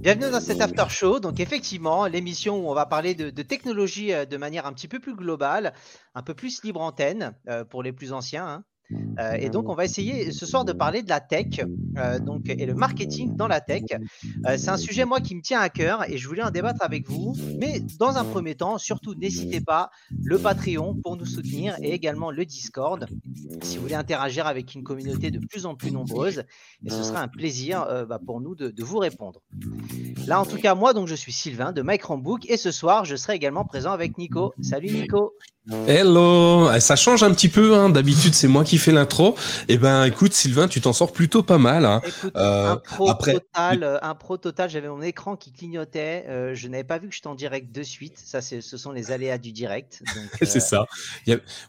Bienvenue dans cet after show. Donc effectivement, l'émission où on va parler de, technologie euh, de manière un petit peu plus globale, un peu plus libre antenne euh, pour les plus anciens. Hein. Euh, et donc, on va essayer ce soir de parler de la tech euh, et le marketing dans la tech. Euh, c'est un sujet, moi, qui me tient à cœur et je voulais en débattre avec vous. Mais dans un premier temps, surtout, n'hésitez pas, le Patreon pour nous soutenir et également le Discord si vous voulez interagir avec une communauté de plus en plus nombreuse. Et ce sera un plaisir bah, pour nous de, vous répondre. Là, en tout cas, moi, donc, je suis Sylvain de Mike et ce soir, je serai également présent avec Nico. Salut Nico. Hello, eh, ça change un petit peu. Hein. D'habitude, c'est moi qui fais l'intro. Eh ben, écoute, Sylvain, tu t'en sors plutôt pas mal. Hein. Euh, un pro total, euh, un pro total. J'avais mon écran qui clignotait. Euh, je n'avais pas vu que j'étais en direct de suite. Ça, ce sont les aléas du direct. c'est ça.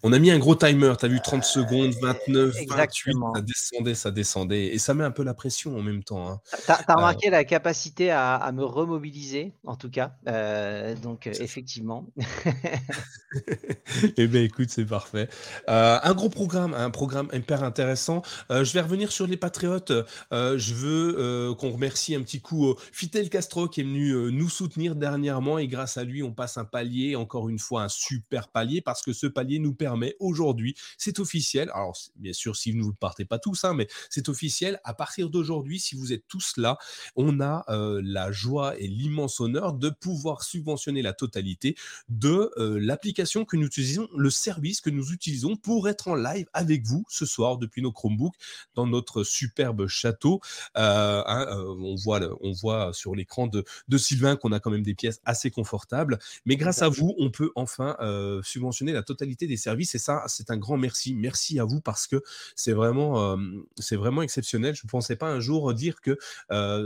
On a mis un gros timer. Tu as vu 30 secondes, 29, Exactement. 28. Ça descendait, ça descendait, et ça met un peu la pression en même temps. Hein. Tu as, remarqué la capacité à, à, me remobiliser, en tout cas. donc, effectivement. eh bien, écoute, c'est parfait. Euh, un gros programme, un programme hyper intéressant. Euh, je vais revenir sur les Patriotes. Euh, je veux qu'on remercie un petit coup Fidel Castro qui est venu nous soutenir dernièrement et grâce à lui, on passe un palier, encore une fois, un super palier parce que ce palier nous permet aujourd'hui, c'est officiel. Alors, bien sûr, si vous ne partez pas tous, hein, mais c'est officiel. À partir d'aujourd'hui, si vous êtes tous là, on a la joie et l'immense honneur de pouvoir subventionner la totalité de l'application que nous utilisons, le service que nous utilisons pour être en live avec vous ce soir depuis nos Chromebooks dans notre superbe château. Euh, hein, euh, on, voit on voit sur l'écran de, de Sylvain qu'on a quand même des pièces assez confortables. Mais grâce à vous, on peut enfin euh, subventionner la totalité des services. Et ça, c'est un grand merci. Merci à vous parce que c'est vraiment, c'est vraiment exceptionnel. Je ne pensais pas un jour dire que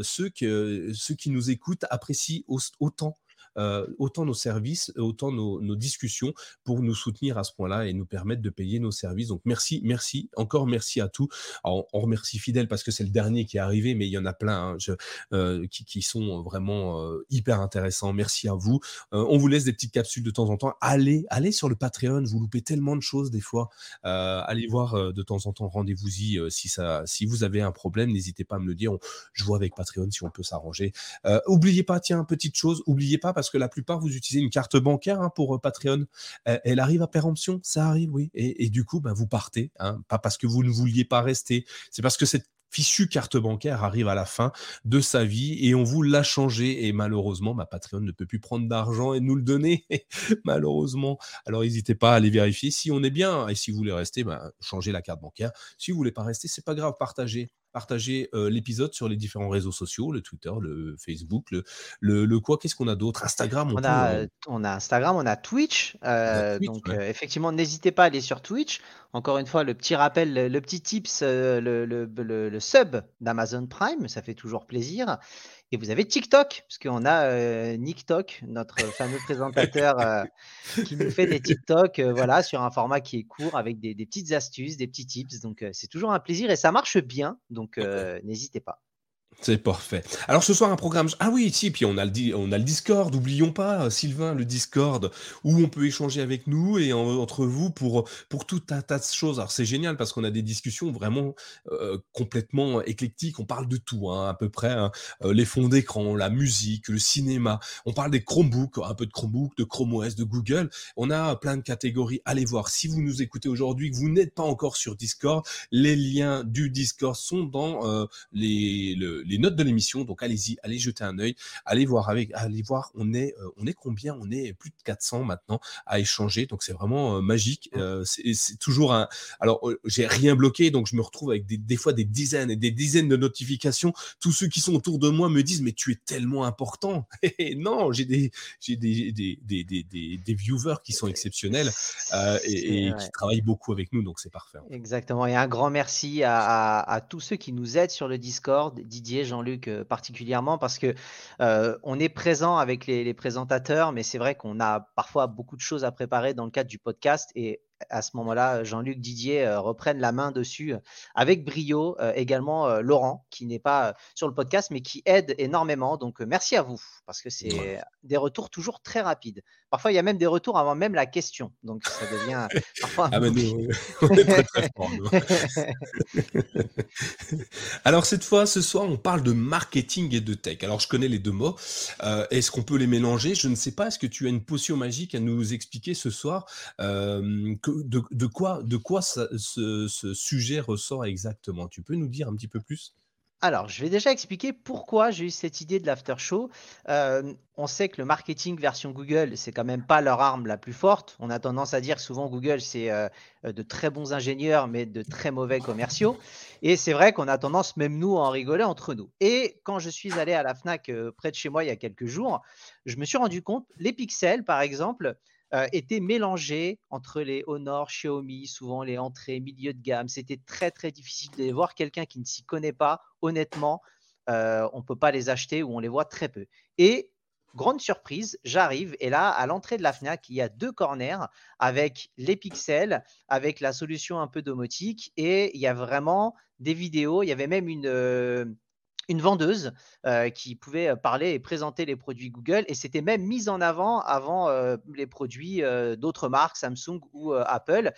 ceux, que, ceux qui nous écoutent apprécient autant euh, autant nos services, autant nos, discussions pour nous soutenir à ce point-là et nous permettre de payer nos services. Donc merci, merci, encore merci à tous. on remercie Fidèle parce que c'est le dernier qui est arrivé, mais il y en a plein hein, euh, qui, sont vraiment euh, hyper intéressants. Merci à vous. on vous laisse des petites capsules de temps en temps. Allez, allez sur le Patreon, vous loupez tellement de choses des fois. allez voir de temps en temps, rendez-vous-y si, si vous avez un problème, n'hésitez pas à me le dire. je vois avec Patreon si on peut s'arranger. oubliez pas, tiens, petite chose, oubliez pas parce parce que la plupart, vous utilisez une carte bancaire hein, pour euh, Patreon. Elle, arrive à péremption, ça arrive, oui. Et, du coup, bah, vous partez, hein. pas parce que vous ne vouliez pas rester, c'est parce que cette fichue carte bancaire arrive à la fin de sa vie et on vous l'a changé et malheureusement ma Patreon ne peut plus prendre d'argent et nous le donner malheureusement alors n'hésitez pas à aller vérifier si on est bien et si vous voulez rester bah, changez la carte bancaire si vous voulez pas rester c'est pas grave partagez partager euh, l'épisode sur les différents réseaux sociaux, le Twitter, le Facebook, le, le, quoi, qu'est-ce qu'on a d'autre? Instagram on, a, on a Instagram, on a Twitch. Euh, donc euh, effectivement, n'hésitez pas à aller sur Twitch. Encore une fois, le petit rappel, le, petit tips, le, le, sub d'Amazon Prime, ça fait toujours plaisir. Et vous avez TikTok, parce qu'on a euh, NickTok, notre fameux présentateur euh, qui nous fait des TikTok euh, voilà, sur un format qui est court avec des petites astuces, des petits tips. Donc c'est toujours un plaisir et ça marche bien. Donc n'hésitez pas. C'est parfait. Alors ce soir un programme. Ah oui, si, puis on a le, on a le Discord. N'oublions pas, Sylvain, le Discord où on peut échanger avec nous et entre vous pour pour tout un tas de choses. Alors c'est génial parce qu'on a des discussions vraiment euh, complètement éclectiques. On parle de tout, hein, à peu près. Hein. Euh, les fonds d'écran, la musique, le cinéma. On parle des Chromebooks, un peu de Chromebook, de Chrome OS, de Google. On a plein de catégories. Allez voir. Si vous nous écoutez aujourd'hui, que vous n'êtes pas encore sur Discord, les liens du Discord sont dans euh, les le, les notes de l'émission. Donc allez-y, allez jeter un œil, allez voir avec, allez voir. On est, euh, on est combien? On est plus de 400 maintenant à échanger. Donc c'est vraiment euh, magique. Euh, c'est toujours un. Alors j'ai rien bloqué, donc je me retrouve avec des, des, fois des dizaines et des dizaines de notifications. Tous ceux qui sont autour de moi me disent mais tu es tellement important. non, j'ai des, j'ai des, des, des, des, viewers qui sont exceptionnels et, qui travaillent beaucoup avec nous, donc c'est parfait. Exactement. Et un grand merci à, à, à tous ceux qui nous aident sur le Discord, Didier Jean-Luc euh, particulièrement, parce que euh, on est présent avec les, présentateurs, mais c'est vrai qu'on a parfois beaucoup de choses à préparer dans le cadre du podcast et à ce moment-là, Jean-Luc Didier reprenne la main dessus avec brio. également Laurent, qui n'est pas sur le podcast, mais qui aide énormément. Donc merci à vous, parce que c'est des retours toujours très rapides. Parfois, il y a même des retours avant même la question. Donc ça devient parfois. ah, on est très, très fort, Alors cette fois, ce soir, on parle de marketing et de tech. Alors je connais les deux mots. Est-ce qu'on peut les mélanger? Je ne sais pas. Est-ce que tu as une potion magique à nous expliquer ce soir? De, quoi, de quoi ce, sujet ressort exactement? Tu peux nous dire un petit peu plus? Alors, je vais déjà expliquer pourquoi j'ai eu cette idée de l'after show. on sait que le marketing version Google, c'est quand même pas leur arme la plus forte. On a tendance à dire souvent Google, c'est de très bons ingénieurs, mais de très mauvais commerciaux. Et c'est vrai qu'on a tendance, même nous, à en rigoler entre nous. Et quand je suis allé à la Fnac près de chez moi il y a quelques jours, je me suis rendu compte, les pixels, par exemple, euh, étaient mélangés entre les Honor, Xiaomi, souvent les entrées milieu de gamme. C'était très très difficile de voir. Quelqu'un qui ne s'y connaît pas, honnêtement, euh, on ne peut pas les acheter ou on les voit très peu. Et grande surprise, j'arrive et là, à l'entrée de la FNAC, il y a deux corners avec les pixels, avec la solution un peu domotique et il y a vraiment des vidéos. Il y avait même une, euh, une vendeuse qui pouvait parler et présenter les produits Google et c'était même mis en avant avant les produits d'autres marques, Samsung ou Apple.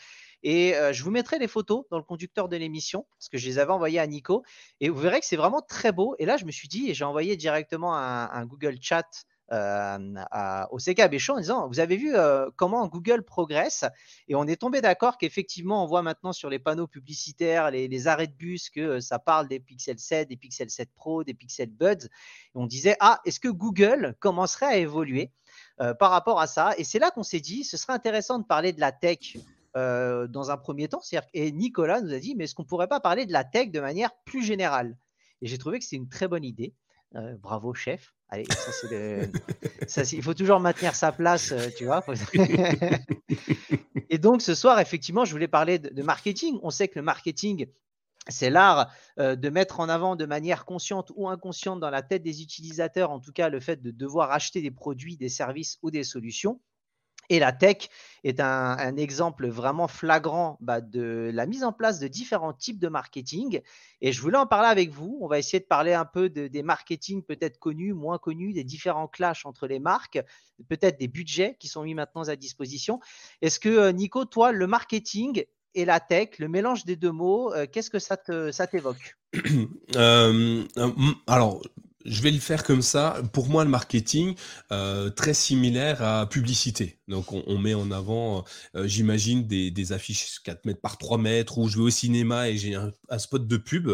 Et je vous mettrai les photos dans le conducteur de l'émission parce que je les avais envoyées à Nico et vous verrez que c'est vraiment très beau. Et là, je me suis dit et j'ai envoyé directement un Google Chat euh, au CK Béchon en disant Vous avez vu euh, comment Google progresse Et on est tombé d'accord qu'effectivement, on voit maintenant sur les panneaux publicitaires, les, arrêts de bus, que euh, ça parle des Pixel 7, des Pixel 7 Pro, des Pixel Buds. On disait Ah, est-ce que Google commencerait à évoluer par rapport à ça? Et c'est là qu'on s'est dit Ce serait intéressant de parler de la tech. dans un premier temps, et Nicolas nous a dit, mais est-ce qu'on pourrait pas parler de la tech de manière plus générale? Et j'ai trouvé que c'était une très bonne idée. bravo, chef. Allez, il faut toujours maintenir sa place, euh, tu vois. Et donc, ce soir, effectivement, je voulais parler de, marketing. On sait que le marketing, c'est l'art euh, de mettre en avant de manière consciente ou inconsciente dans la tête des utilisateurs, en tout cas, le fait de devoir acheter des produits, des services ou des solutions. Et la tech est un, exemple vraiment flagrant bah, de la mise en place de différents types de marketing. Et je voulais en parler avec vous. On va essayer de parler un peu des marketing peut-être connus, moins connus, des différents clashs entre les marques, peut-être des budgets qui sont mis maintenant à disposition. Est-ce que, euh, Nico, toi, le marketing et la tech, le mélange des deux mots, euh, qu'est-ce que ça t'évoque? Euh, Alors, je vais le faire comme ça. Pour moi, le marketing, euh, très similaire à publicité. Donc, on, met en avant, euh, j'imagine, des, affiches 4 mètres par 3 mètres, où je vais au cinéma et j'ai un, spot de pub.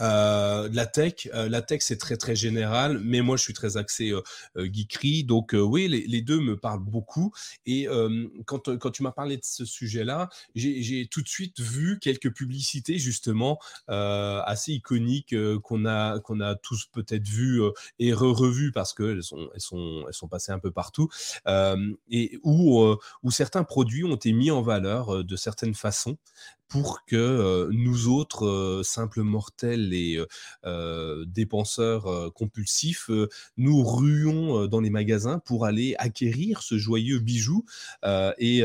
Euh, la tech, la tech, c'est très, très général, mais moi, je suis très axé geekery. Donc, oui, les, deux me parlent beaucoup. Et quand, quand tu m'as parlé de ce sujet-là, j'ai tout de suite vu quelques publicités, justement, assez iconiques qu'on a, qu'on a tous peut-être vues euh, et re-revues parce qu'elles sont, elles sont, elles sont passées un peu partout, et où, euh, où certains produits ont été mis en valeur euh, de certaines façons pour que nous autres simples mortels et dépenseurs compulsifs nous ruions dans les magasins pour aller acquérir ce joyeux bijou et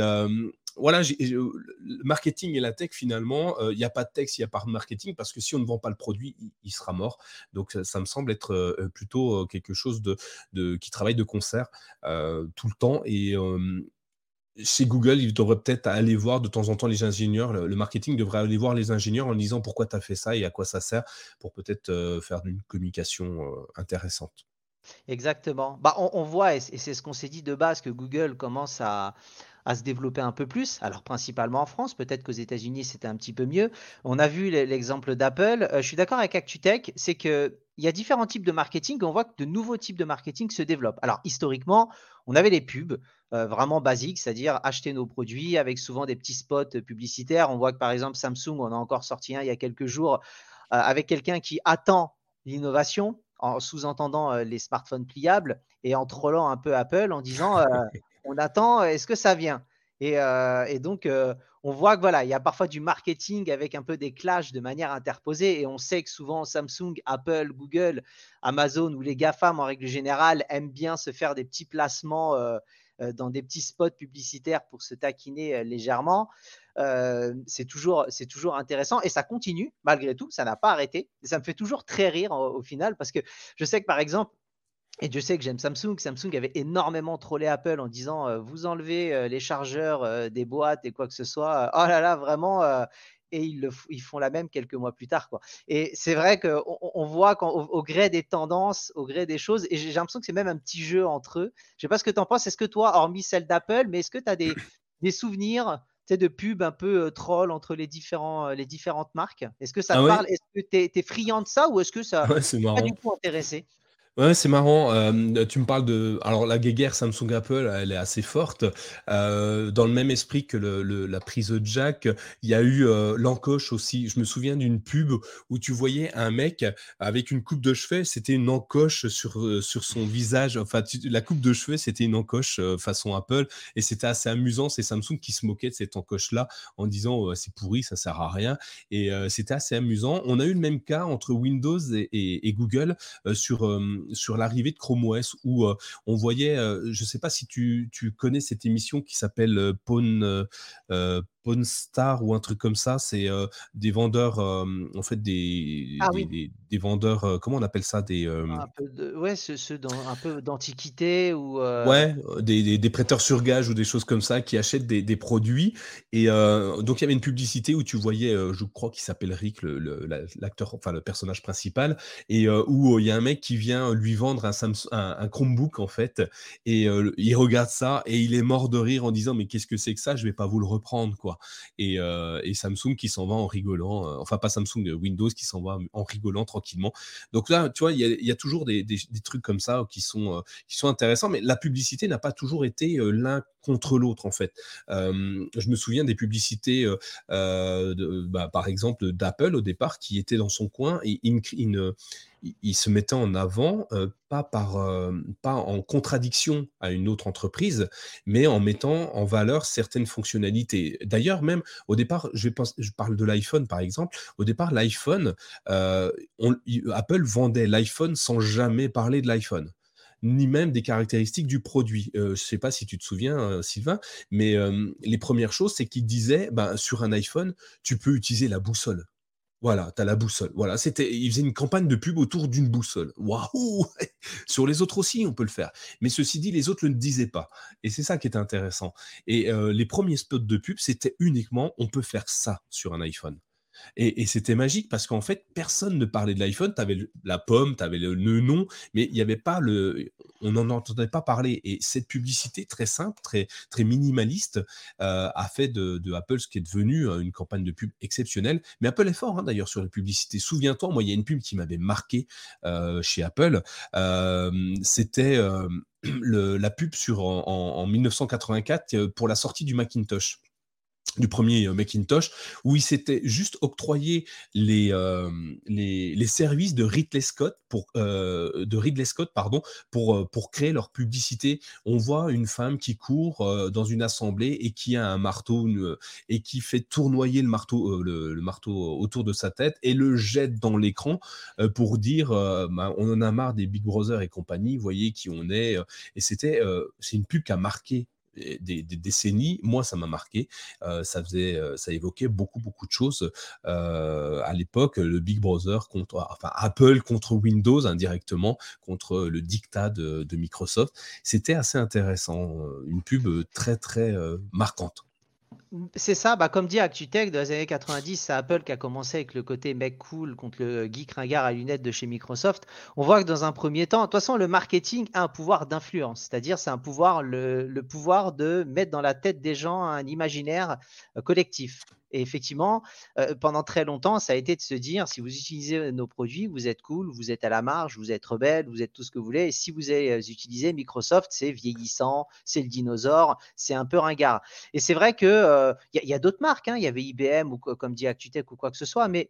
voilà, le marketing et la tech, finalement, il n'y a pas de texte, il n'y a pas de marketing, parce que si on ne vend pas le produit, il, sera mort. Donc, ça, me semble être plutôt quelque chose de, qui travaille de concert tout le temps. Et chez Google, il devrait peut-être aller voir de temps en temps les ingénieurs, le, marketing devrait aller voir les ingénieurs en disant pourquoi tu as fait ça et à quoi ça sert, pour peut-être faire une communication intéressante. Exactement. Bah, on, voit, et c'est ce qu'on s'est dit de base, que Google commence à, à se développer un peu plus. Alors principalement en France, peut-être qu'aux États-Unis c'était un petit peu mieux. On a vu l'exemple d'Apple. Euh, je suis d'accord avec ActuTech, c'est que il y a différents types de marketing. On voit que de nouveaux types de marketing se développent. Alors historiquement, on avait les pubs euh, vraiment basiques, c'est-à-dire acheter nos produits avec souvent des petits spots publicitaires. On voit que par exemple Samsung, on a encore sorti un il y a quelques jours euh, avec quelqu'un qui attend l'innovation en sous-entendant les smartphones pliables et en trollant un peu Apple en disant on attend, est-ce que ça vient? Et, euh, donc, euh, on voit que voilà, il y a parfois du marketing avec un peu des clashs de manière interposée. Et on sait que souvent Samsung, Apple, Google, Amazon ou les GAFAM en règle générale aiment bien se faire des petits placements euh, dans des petits spots publicitaires pour se taquiner légèrement. c'est toujours, toujours intéressant et ça continue malgré tout, ça n'a pas arrêté. Ça me fait toujours très rire au, final parce que je sais que par exemple, et je sais que j'aime Samsung. Samsung avait énormément trollé Apple en disant vous enlevez les chargeurs des boîtes et quoi que ce soit. oh là là, vraiment et ils, le, ils, font la même quelques mois plus tard. Quoi. Et c'est vrai qu'on on voit qu'au au gré des tendances, au gré des choses, et j'ai l'impression que c'est même un petit jeu entre eux. Je ne sais pas ce que tu en penses. Est-ce que toi, hormis celle d'Apple, mais est-ce que tu as des, des souvenirs de pubs un peu euh, troll entre les, différents, euh, les différentes marques? Est-ce que ça ah te parle? Est-ce que tu es, friand de ça ou est-ce que ça ouais, pas du tout intéressé? Ouais, c'est marrant. Euh, tu me parles de. Alors, la guéguerre Samsung-Apple, elle est assez forte. Euh, dans le même esprit que la prise jack, il y a eu euh, l'encoche aussi. Je me souviens d'une pub où tu voyais un mec avec une coupe de cheveux. C'était une encoche sur, sur son visage. Enfin, la coupe de cheveux, c'était une encoche façon Apple. Et c'était assez amusant. C'est Samsung qui se moquait de cette encoche-là en disant c'est pourri, ça sert à rien. Et c'était assez amusant. On a eu le même cas entre Windows et Google sur sur l'arrivée de Chrome OS où euh, on voyait, euh, je ne sais pas si tu, tu, connais cette émission qui s'appelle euh, Pawn, Star ou un truc comme ça. C'est des vendeurs, en fait, des, ah des, vendeurs, comment on appelle ça des, un peu de, Ouais, ceux, dans, un peu d'antiquité ou. Ouais, des, des, prêteurs sur gage ou des choses comme ça qui achètent des, produits. Et donc, il y avait une publicité où tu voyais, je crois qu'il s'appelle Rick, l'acteur, enfin, le personnage principal, et où il y a un mec qui vient lui vendre un, Samsung, un, Chromebook, en fait, et il regarde ça et il est mort de rire en disant, mais qu'est-ce que c'est que ça? Je vais pas vous le reprendre, quoi. Euh, et, Samsung qui s'en va en rigolant, euh, enfin pas Samsung, euh, Windows qui s'en va en rigolant tranquillement. Donc là, tu vois, il y, a, toujours des, trucs comme ça qui sont, qui sont intéressants, mais la publicité n'a pas toujours été l'un contre l'autre en fait. je me souviens des publicités, bah, par exemple d'Apple au départ, qui étaient dans son coin et il, se mettait en avant, pas, par, pas en contradiction à une autre entreprise, mais en mettant en valeur certaines fonctionnalités. D'ailleurs, même au départ, je, je parle de l'iPhone par exemple, au départ, l'iPhone, Apple vendait l'iPhone sans jamais parler de l'iPhone ni même des caractéristiques du produit. Euh, je ne sais pas si tu te souviens, euh, Sylvain, mais les premières choses, c'est qu'il disait, ben, sur un iPhone, tu peux utiliser la boussole. Voilà, tu as la boussole. Voilà, c'était, il faisait une campagne de pub autour d'une boussole. Waouh Sur les autres aussi, on peut le faire. Mais ceci dit, les autres ne le disaient pas. Et c'est ça qui est intéressant. Et les premiers spots de pub, c'était uniquement, on peut faire ça sur un iPhone. Et, c'était magique parce qu'en fait, personne ne parlait de l'iPhone. Tu avais la pomme, tu avais le, nom, mais il n'y avait pas le. On n'en entendait pas parler. Et cette publicité très simple, très, minimaliste, euh, a fait de, Apple ce qui est devenu euh, une campagne de pub exceptionnelle. Mais Apple est fort hein, d'ailleurs sur la publicité. Souviens-toi, moi, il y a une pub qui m'avait marqué euh, chez Apple. C'était. la pub en 1984 pour la sortie du Macintosh du premier euh, Macintosh, où il s'était juste octroyé les, euh, les, les, services de Ridley Scott pour, euh, de Ridley Scott, pardon, pour, pour créer leur publicité. On voit une femme qui court dans une assemblée et qui a un marteau et qui fait tournoyer le marteau, le, marteau autour de sa tête et le jette dans l'écran pour dire bah, on en a marre des Big Brother et compagnie, voyez qui on est. et c'était c'est une pub qui a marqué des, décennies, moi ça m'a marqué. Euh, ça faisait, euh, ça évoquait beaucoup beaucoup de choses. Euh, à l'époque, le Big Brother contre, enfin Apple contre Windows indirectement contre le dictat de, de Microsoft. C'était assez intéressant, une pub très très marquante. C'est ça, bah, comme dit ActuTech, dans les années 90, c'est Apple qui a commencé avec le côté mec cool contre le geek ringard à lunettes de chez Microsoft. On voit que dans un premier temps, de toute façon, le marketing a un pouvoir d'influence, c'est-à-dire c'est un pouvoir, le, pouvoir de mettre dans la tête des gens un imaginaire euh, collectif. Et effectivement, pendant très longtemps, ça a été de se dire, si vous utilisez nos produits, vous êtes cool, vous êtes à la marge, vous êtes rebelle, vous êtes tout ce que vous voulez. Et si vous utilisez Microsoft, c'est vieillissant, c'est le dinosaure, c'est un peu ringard. Et c'est vrai euh, il y a, d'autres marques, hein. il y avait IBM ou comme dit Actutech ou quoi que ce soit, mais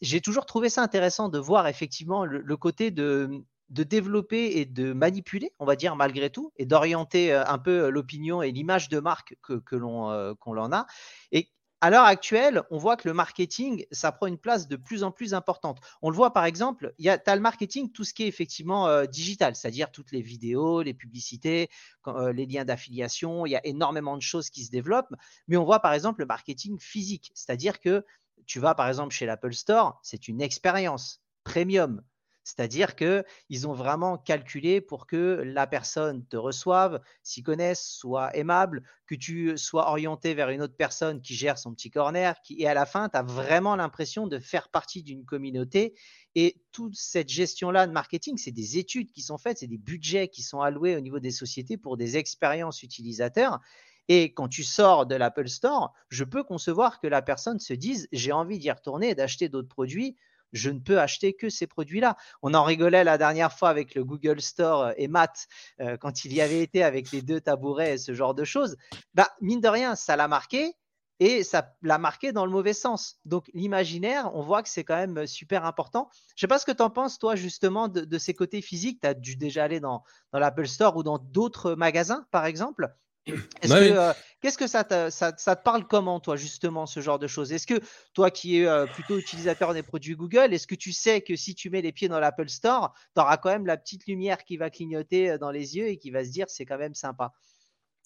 j'ai toujours trouvé ça intéressant de voir effectivement le, côté de, de développer et de manipuler, on va dire malgré tout, et d'orienter un peu l'opinion et l'image de marque que, que l'on en a. à l'heure actuelle, on voit que le marketing, ça prend une place de plus en plus importante. On le voit par exemple, tu as le marketing, tout ce qui est effectivement euh, digital, c'est-à-dire toutes les vidéos, les publicités, euh, les liens d'affiliation, il y a énormément de choses qui se développent. Mais on voit par exemple le marketing physique, c'est-à-dire que tu vas par exemple chez l'Apple Store, c'est une expérience premium. C'est-à-dire qu'ils ont vraiment calculé pour que la personne te reçoive, s'y connaisse, soit aimable, que tu sois orienté vers une autre personne qui gère son petit corner, qui, et à la fin, tu as vraiment l'impression de faire partie d'une communauté. Et toute cette gestion-là de marketing, c'est des études qui sont faites, c'est des budgets qui sont alloués au niveau des sociétés pour des expériences utilisateurs. Et quand tu sors de l'Apple Store, je peux concevoir que la personne se dise j'ai envie d'y retourner et d'acheter d'autres produits je ne peux acheter que ces produits-là. On en rigolait la dernière fois avec le Google Store euh, et Matt euh, quand il y avait été avec les deux tabourets et ce genre de choses. Bah, mine de rien, ça l'a marqué et ça l'a marqué dans le mauvais sens. Donc l'imaginaire, on voit que c'est quand même super important. Je ne sais pas ce que tu en penses, toi, justement, de, ces côtés physiques. Tu as dû déjà aller dans, dans l'Apple Store ou dans d'autres magasins, par exemple. Euh, qu'est-ce que ça te, ça, te, parle comment, toi, justement, ce genre de choses? Est-ce que toi qui es euh, plutôt utilisateur des produits Google, est-ce que tu sais que si tu mets les pieds dans l'Apple Store, tu auras quand même la petite lumière qui va clignoter euh, dans les yeux et qui va se dire c'est quand même sympa?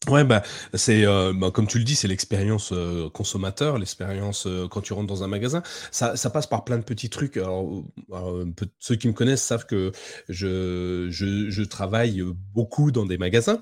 Ouais, bah, c'est euh, bah, comme tu le dis, c'est l'expérience euh, consommateur, l'expérience euh, quand tu rentres dans un magasin. Ça, ça passe par plein de petits trucs. Alors, ceux qui me connaissent savent que je, je, je travaille beaucoup dans des magasins.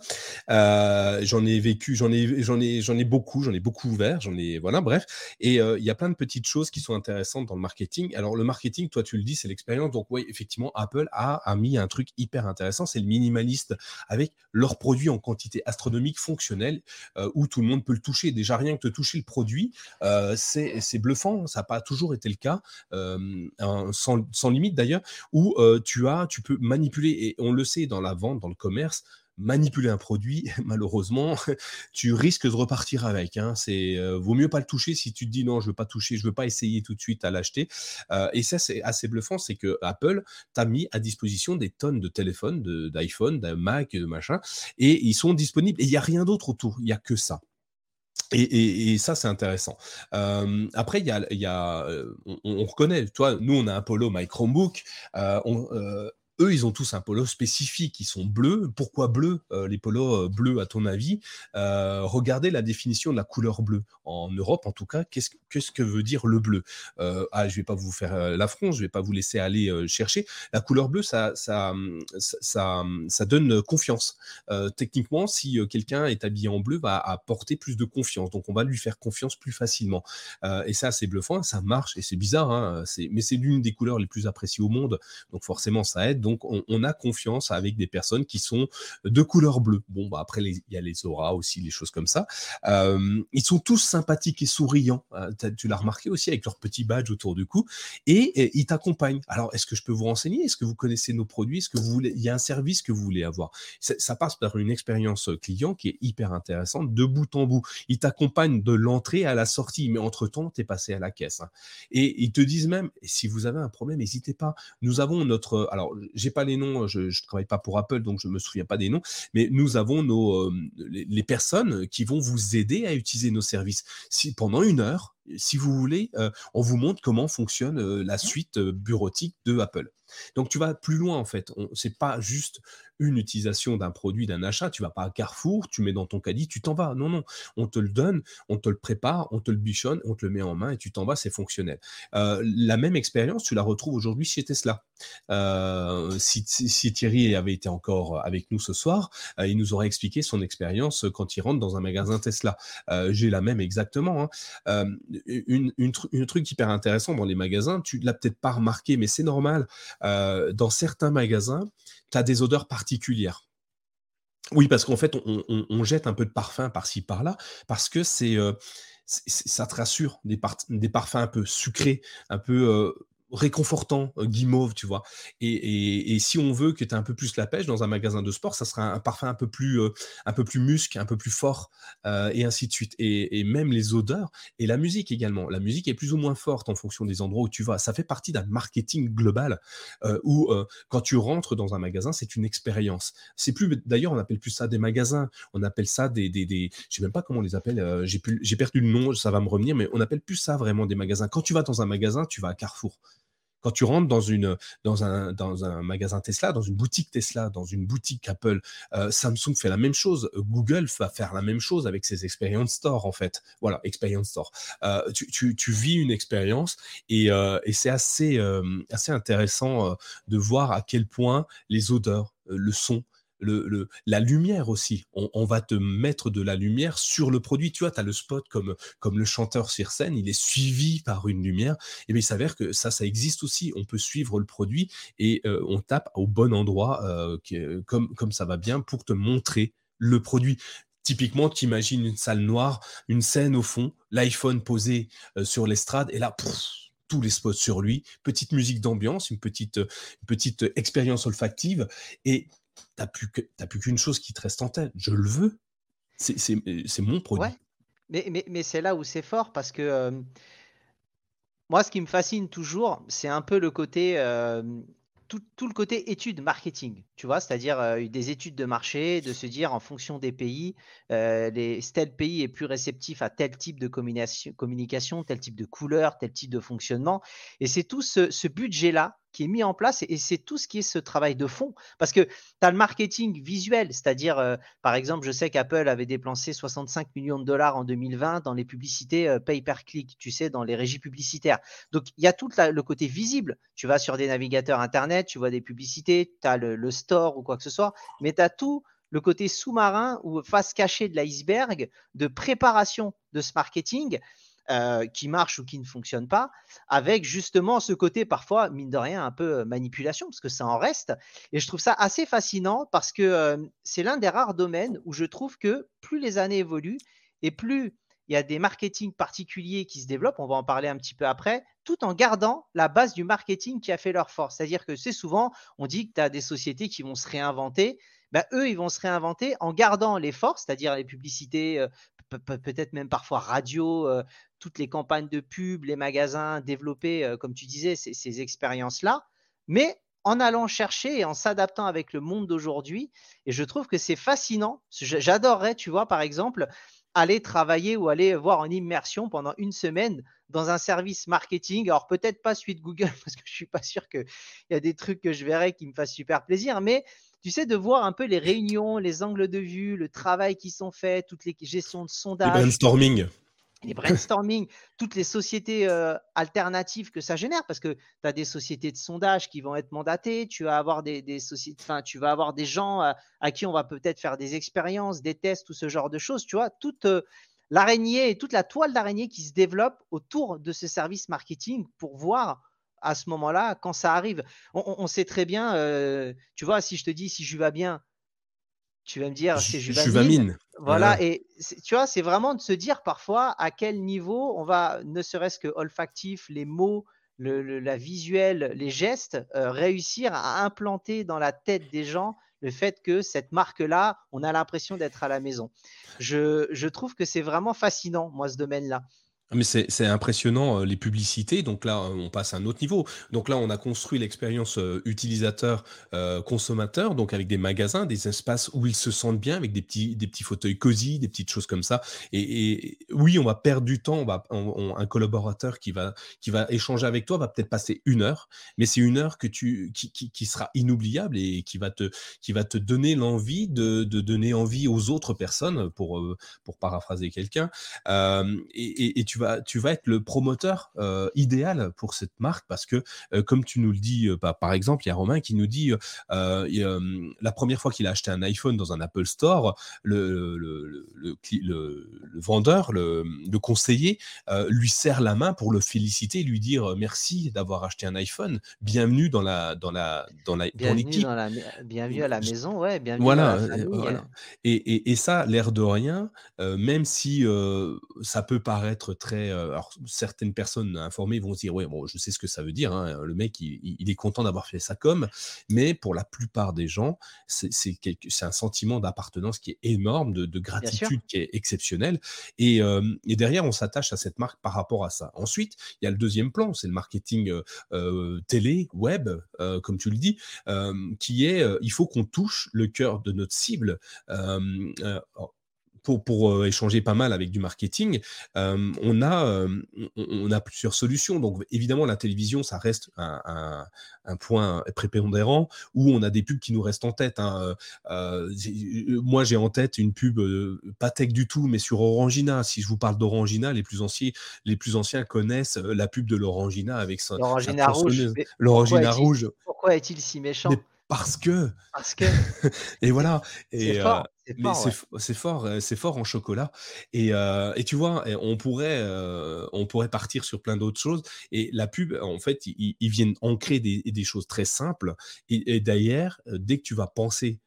j'en ai vécu, j'en ai, j'en ai, j'en ai beaucoup, j'en ai beaucoup ouvert, j'en ai, voilà, bref. Et il y a plein de petites choses qui sont intéressantes dans le marketing. Alors, le marketing, toi, tu le dis, c'est l'expérience. Donc, oui, effectivement, Apple a, a mis un truc hyper intéressant, c'est le minimaliste avec leurs produits en quantité astronomique fonctionnel euh, où tout le monde peut le toucher. Déjà, rien que de toucher le produit, euh, c'est bluffant. Ça n'a pas toujours été le cas, euh, sans, limite d'ailleurs, où tu as, tu peux manipuler, et on le sait dans la vente, dans le commerce, manipuler un produit, malheureusement, tu risques de repartir avec. Hein. C'est euh, vaut mieux pas le toucher si tu te dis non, je veux pas toucher, je veux pas essayer tout de suite à l'acheter. Euh, et ça, c'est assez bluffant, c'est que Apple t'a mis à disposition des tonnes de téléphones, d'iPhone, de, Mac, de machin, et ils sont disponibles. Et il y a rien d'autre autour, il y a que ça. Et, ça, c'est intéressant. Euh, après, il y a, on, reconnaît, toi, nous, on a un Polo My Chromebook. Eux, ils ont tous un polo spécifique, ils sont bleus. Pourquoi bleu euh, Les polos euh, bleus, à ton avis? Euh, Regardez la définition de la couleur bleue. En Europe, en tout cas, qu'est-ce, que veut dire le bleu? Ah, je vais pas vous faire l'affront, je vais pas vous laisser aller chercher. La couleur bleue, ça, donne confiance. techniquement, si quelqu'un est habillé en bleu, va apporter plus de confiance. Donc, on va lui faire confiance plus facilement. et ça, c'est bluffant, ça marche. Et c'est bizarre, hein, mais c'est l'une des couleurs les plus appréciées au monde. Donc, forcément, ça aide donc on, a confiance avec des personnes qui sont de couleur bleue. Bon, bah après, il y a les auras aussi, les choses comme ça. Euh, ils sont tous sympathiques et souriants. Hein. tu l'as remarqué aussi avec leur petit badge autour du cou. Et, ils t'accompagnent. Alors, est-ce que je peux vous renseigner? Est-ce que vous connaissez nos produits? Est-ce que vous voulez Il y a un service que vous voulez avoir? Ça, passe par une expérience client qui est hyper intéressante de bout en bout. Ils t'accompagnent de l'entrée à la sortie, mais entre-temps, tu es passé à la caisse. Hein. Et ils te disent même, si vous avez un problème, n'hésitez pas. Nous avons notre... Alors, j'ai pas les noms, je, ne travaille pas pour Apple, donc je me souviens pas des noms, mais nous avons nos, euh, les, personnes qui vont vous aider à utiliser nos services. Si pendant une heure, si vous voulez, euh, on vous montre comment fonctionne euh, la suite bureautique de Apple. Donc tu vas plus loin en fait. C'est pas juste une utilisation d'un produit, d'un achat. Tu vas pas à Carrefour, tu mets dans ton caddie, tu t'en vas. Non, non. On te le donne, on te le prépare, on te le bichonne, on te le met en main et tu t'en vas, c'est fonctionnel. Euh, la même expérience, tu la retrouves aujourd'hui chez Tesla. Euh, si, Thierry avait été encore avec nous ce soir, euh, il nous aurait expliqué son expérience quand il rentre dans un magasin Tesla. J'ai la même exactement. Hein. Une, truc hyper intéressant dans les magasins, tu l'as peut-être pas remarqué, mais c'est normal. dans certains magasins, tu as des odeurs particulières. Oui, parce qu'en fait, on, jette un peu de parfum par-ci, par-là, parce que c'est, ça te rassure, des, des, parfums un peu sucrés, un peu réconfortant, guimauve, tu vois. Et, si on veut que tu aies un peu plus la pêche dans un magasin de sport, ça sera un, parfum un peu plus, un peu plus musc, un peu plus fort, et ainsi de suite. Et, même les odeurs et la musique également. La musique est plus ou moins forte en fonction des endroits où tu vas. Ça fait partie d'un marketing global où quand tu rentres dans un magasin, c'est une expérience. C'est plus, d'ailleurs, on appelle plus ça des magasins. On appelle ça des, des, des je sais même pas comment on les appelle. j'ai perdu le nom, ça va me revenir, mais on appelle plus ça vraiment des magasins. Quand tu vas dans un magasin, tu vas à Carrefour. Quand tu rentres dans, une, dans, un, dans un magasin Tesla, dans une boutique Tesla, dans une boutique Apple, euh, Samsung fait la même chose. Google va faire la même chose avec ses Experience Store, en fait. Voilà, Experience Store. Euh, tu, tu, tu, vis une expérience et, euh, et c'est assez, assez intéressant de voir à quel point les odeurs, le son, la lumière aussi. On, va te mettre de la lumière sur le produit. Tu vois, tu as le spot comme, comme le chanteur sur scène, il est suivi par une lumière. Et bien, il s'avère que ça, ça existe aussi. On peut suivre le produit et euh, on tape au bon endroit, euh, comme, comme ça va bien, pour te montrer le produit. Typiquement, tu imagines une salle noire, une scène au fond, l'iPhone posé euh, sur l'estrade, et là, tous les spots sur lui, petite musique d'ambiance, une petite, une petite expérience olfactive, et t'as plus plus qu'une chose qui te reste en tête. Je le veux. C'est mon produit. Mais, mais, mais c'est là où c'est fort parce que moi, ce qui me fascine toujours, c'est un peu le côté tout, le côté études marketing, tu vois, c'est-à-dire des études de marché, de se dire en fonction des pays, les, tel pays est plus réceptif à tel type de communication, tel type de couleur, tel type de fonctionnement. Et c'est tout ce budget-là qui est mis en place et, c'est tout ce qui est ce travail de fond. Parce que tu as le marketing visuel, c'est-à-dire, euh, par exemple, je sais qu'Apple avait dépensé 65 millions de dollars en 2020 dans les publicités euh, pay-per-click, tu sais, dans les régies publicitaires. Donc, il y a tout le côté visible. Tu vas sur des navigateurs Internet, tu vois des publicités, tu as le, store ou quoi que ce soit, mais tu as tout le côté sous-marin ou face cachée de l'iceberg de préparation de ce marketing euh, qui marche ou qui ne fonctionne pas, avec justement ce côté parfois, mine de rien, un peu euh, manipulation, parce que ça en reste. Et je trouve ça assez fascinant parce que euh, c'est l'un des rares domaines où je trouve que plus les années évoluent et plus il y a des marketing particuliers qui se développent, on va en parler un petit peu après, tout en gardant la base du marketing qui a fait leur force. C'est-à-dire que c'est souvent, on dit que tu as des sociétés qui vont se réinventer. Ben, eux, ils vont se réinventer en gardant les forces, c'est-à-dire les publicités, peut-être même parfois radio, toutes les campagnes de pub, les magasins, développer, comme tu disais, ces, expériences-là, mais en allant chercher et en s'adaptant avec le monde d'aujourd'hui. Et je trouve que c'est fascinant. J'adorerais, tu vois, par exemple, aller travailler ou aller voir en immersion pendant une semaine dans un service marketing. Alors peut-être pas suite Google parce que je suis pas sûr qu'il y a des trucs que je verrais qui me fassent super plaisir, mais tu sais, de voir un peu les réunions, les angles de vue, le travail qui sont faits, toutes les gestions de sondage. Les brainstorming. Les brainstorming, toutes les sociétés euh, alternatives que ça génère, parce que tu as des sociétés de sondage qui vont être mandatées, tu vas avoir des, sociétés, enfin, tu vas avoir des gens euh, à, qui on va peut-être faire des expériences, des tests, tout ce genre de choses, tu vois, toute euh, l'araignée et toute la toile d'araignée qui se développe autour de ce service marketing pour voir à ce moment-là, quand ça arrive. On, sait très bien, euh, tu vois, si je te dis si je vais bien, tu vas me dire c'est Juvamine. Voilà, et tu vois, c'est vraiment de se dire parfois à quel niveau on va, ne serait-ce que olfactif, les mots, le, la visuelle, les gestes, euh, réussir à implanter dans la tête des gens le fait que cette marque-là, on a l'impression d'être à la maison. Je, je trouve que c'est vraiment fascinant, moi, ce domaine-là. Ah, mais c'est impressionnant les publicités. Donc là, on passe à un autre niveau. Donc là, on a construit l'expérience utilisateur consommateur, donc avec des magasins, des espaces où ils se sentent bien, avec des petits des petits fauteuils cosy, des petites choses comme ça. Et, oui, on va perdre du temps. Un collaborateur qui va qui va échanger avec toi va peut-être passer une heure, mais c'est une heure que tu qui, qui, sera inoubliable et qui va te qui va te donner l'envie de, de donner envie aux autres personnes pour pour paraphraser quelqu'un. et, et tu tu vas, être le promoteur euh, idéal pour cette marque parce que, euh, comme tu nous le dis, euh, par exemple, il y a Romain qui nous dit la première fois qu'il a acheté un iPhone dans un Apple Store, le, le, vendeur, le, conseiller, lui serre la main pour le féliciter, lui dire merci d'avoir acheté un iPhone, bienvenue dans la dans la dans la l'équipe, bienvenue à la maison, ouais, bienvenue voilà, voilà. Et, et, et, ça, l'air de rien, même si ça peut paraître très très. alors, certaines personnes informées vont se dire Ouais, bon, je sais ce que ça veut dire. Hein, le mec, il, est content d'avoir fait sa com. Mais pour la plupart des gens, c'est un sentiment d'appartenance qui est énorme, de, gratitude qui est exceptionnel. Et, et derrière, on s'attache à cette marque par rapport à ça. Ensuite, il y a le deuxième plan c'est le marketing télé, web, comme tu le dis, qui est il faut qu'on touche le cœur de notre cible pour, euh, échanger pas mal avec du marketing, euh, on, a, euh, on, a plusieurs solutions. Donc, évidemment, la télévision, ça reste un, point prépondérant où on a des pubs qui nous restent en tête. Hein. moi, j'ai en tête une pub, pas tech du tout, mais sur Orangina. Si je vous parle d'Orangina, les, plus anciens, les plus anciens connaissent la pub de l'Orangina avec son. L'Orangina rouge. L'Orangina rouge. Pourquoi est-il si méchant? Parce que. Parce que. et voilà. Et, c'est fort, c'est fort, en chocolat. Et, et tu vois, on pourrait, on pourrait partir sur plein d'autres choses. Et la pub, en fait, ils, viennent ancrer des, des, choses très simples. Et, d'ailleurs, dès que tu vas penser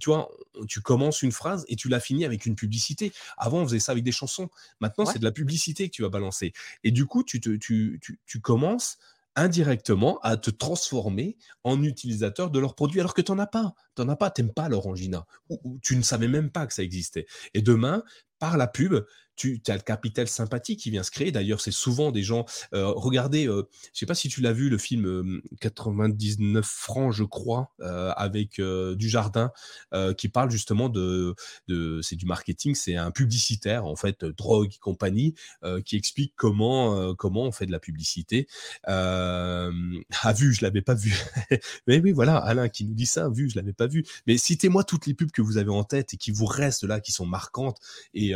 tu vois, tu commences une phrase et tu la finis avec une publicité. Avant, on faisait ça avec des chansons. Maintenant, c'est de la publicité que tu vas balancer. Et du coup, tu, te, tu, tu, tu commences indirectement à te transformer en utilisateur de leurs produits alors que tu n'en as pas. Tu n'en as pas, tu n'aimes pas l'Orangina. ou, tu ne savais même pas que ça existait. Et demain, par la pub, tu as le capital sympathique qui vient se créer. D'ailleurs, c'est souvent des gens. Euh, regardez, euh, je ne sais pas si tu l'as vu, le film 99 euh, francs, je crois, avec du jardin, qui parle justement de. de c'est du marketing, c'est un publicitaire, en fait, drogue et compagnie, qui explique comment, comment on fait de la publicité. ah, vu, je ne l'avais pas vu. Mais oui, voilà, Alain qui nous dit ça, vu, je ne l'avais pas vu. Mais citez-moi toutes les pubs que vous avez en tête et qui vous restent là, qui sont marquantes. Et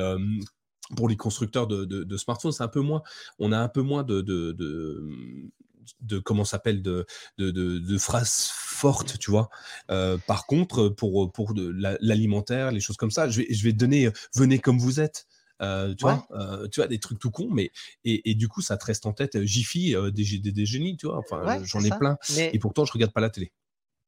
pour les constructeurs de, smartphones, c'est un peu moins. On a un peu moins de, de, comment s'appelle de, de, phrases fortes, tu vois. Euh, par contre, pour, pour l'alimentaire, les choses comme ça, je vais, je vais te donner venez comme vous êtes. Euh, tu, vois, euh, tu vois, des trucs tout cons, mais et, du coup, ça te reste en tête. Jiffy, des, des, génies, tu vois. Enfin, j'en ai plein. Et pourtant, je regarde pas la télé.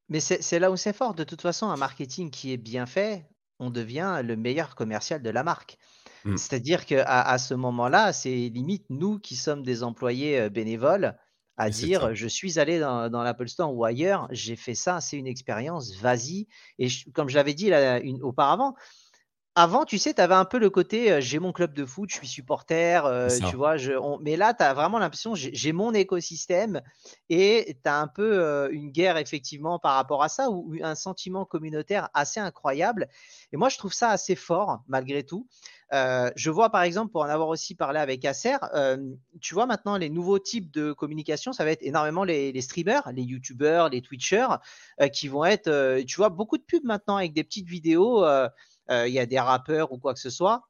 Mais c'est là où c'est fort. De toute façon, un marketing qui est bien fait, on devient le meilleur commercial de la marque. Mmh. C'est-à-dire qu'à à ce moment-là, c'est limite nous qui sommes des employés bénévoles à dire je suis allé dans, l'Apple Store ou ailleurs, j'ai fait ça, c'est une expérience, vas-y. Et comme je l'avais dit auparavant, avant, tu sais, tu avais un peu le côté j'ai mon club de foot, je suis supporter, tu vois. Je, mais là, tu as vraiment l'impression j'ai mon écosystème et tu as un peu une guerre effectivement par rapport à ça ou un sentiment communautaire assez incroyable. Et moi, je trouve ça assez fort malgré tout. je vois par exemple, pour en avoir aussi parlé avec Acer, tu vois maintenant les nouveaux types de communication, ça va être énormément les, les streamers, les youtubeurs, les twitchers, qui vont être, tu vois, beaucoup de pubs maintenant avec des petites vidéos. Euh, il y a des rappeurs ou quoi que ce soit.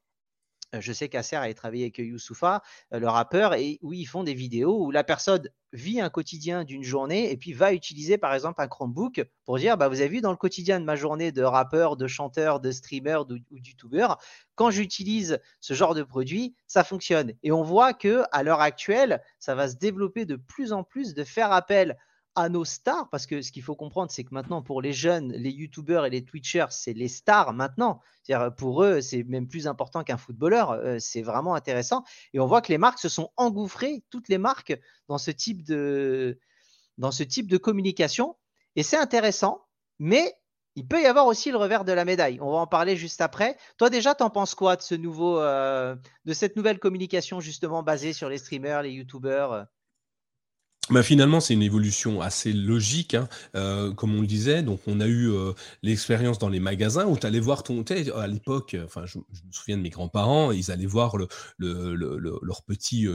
Euh, je sais qu'Acer a travaillé avec Youssoufa, euh, le rappeur, et où ils font des vidéos où la personne vit un quotidien d'une journée et puis va utiliser par exemple un Chromebook pour dire bah, Vous avez vu dans le quotidien de ma journée de rappeur, de chanteur, de streamer ou, ou youtubeur, quand j'utilise ce genre de produit, ça fonctionne. Et on voit que à l'heure actuelle, ça va se développer de plus en plus de faire appel à nos stars, parce que ce qu'il faut comprendre, c'est que maintenant, pour les jeunes, les youtubeurs et les twitchers, c'est les stars maintenant. C'est-à-dire, pour eux, c'est même plus important qu'un footballeur. Euh, c'est vraiment intéressant. Et on voit que les marques se sont engouffrées, toutes les marques, dans ce type de, dans ce type de communication. Et c'est intéressant, mais il peut y avoir aussi le revers de la médaille. On va en parler juste après. Toi, déjà, t'en penses quoi de ce nouveau, euh, de cette nouvelle communication justement basée sur les streamers, les youtubeurs euh? Bah, finalement, c'est une évolution assez logique, hein. euh, comme on le disait. Donc, on a eu euh, l'expérience dans les magasins où tu allais voir ton. À l'époque, euh, enfin, je, me souviens de mes grands-parents, ils allaient voir le, leur, petit,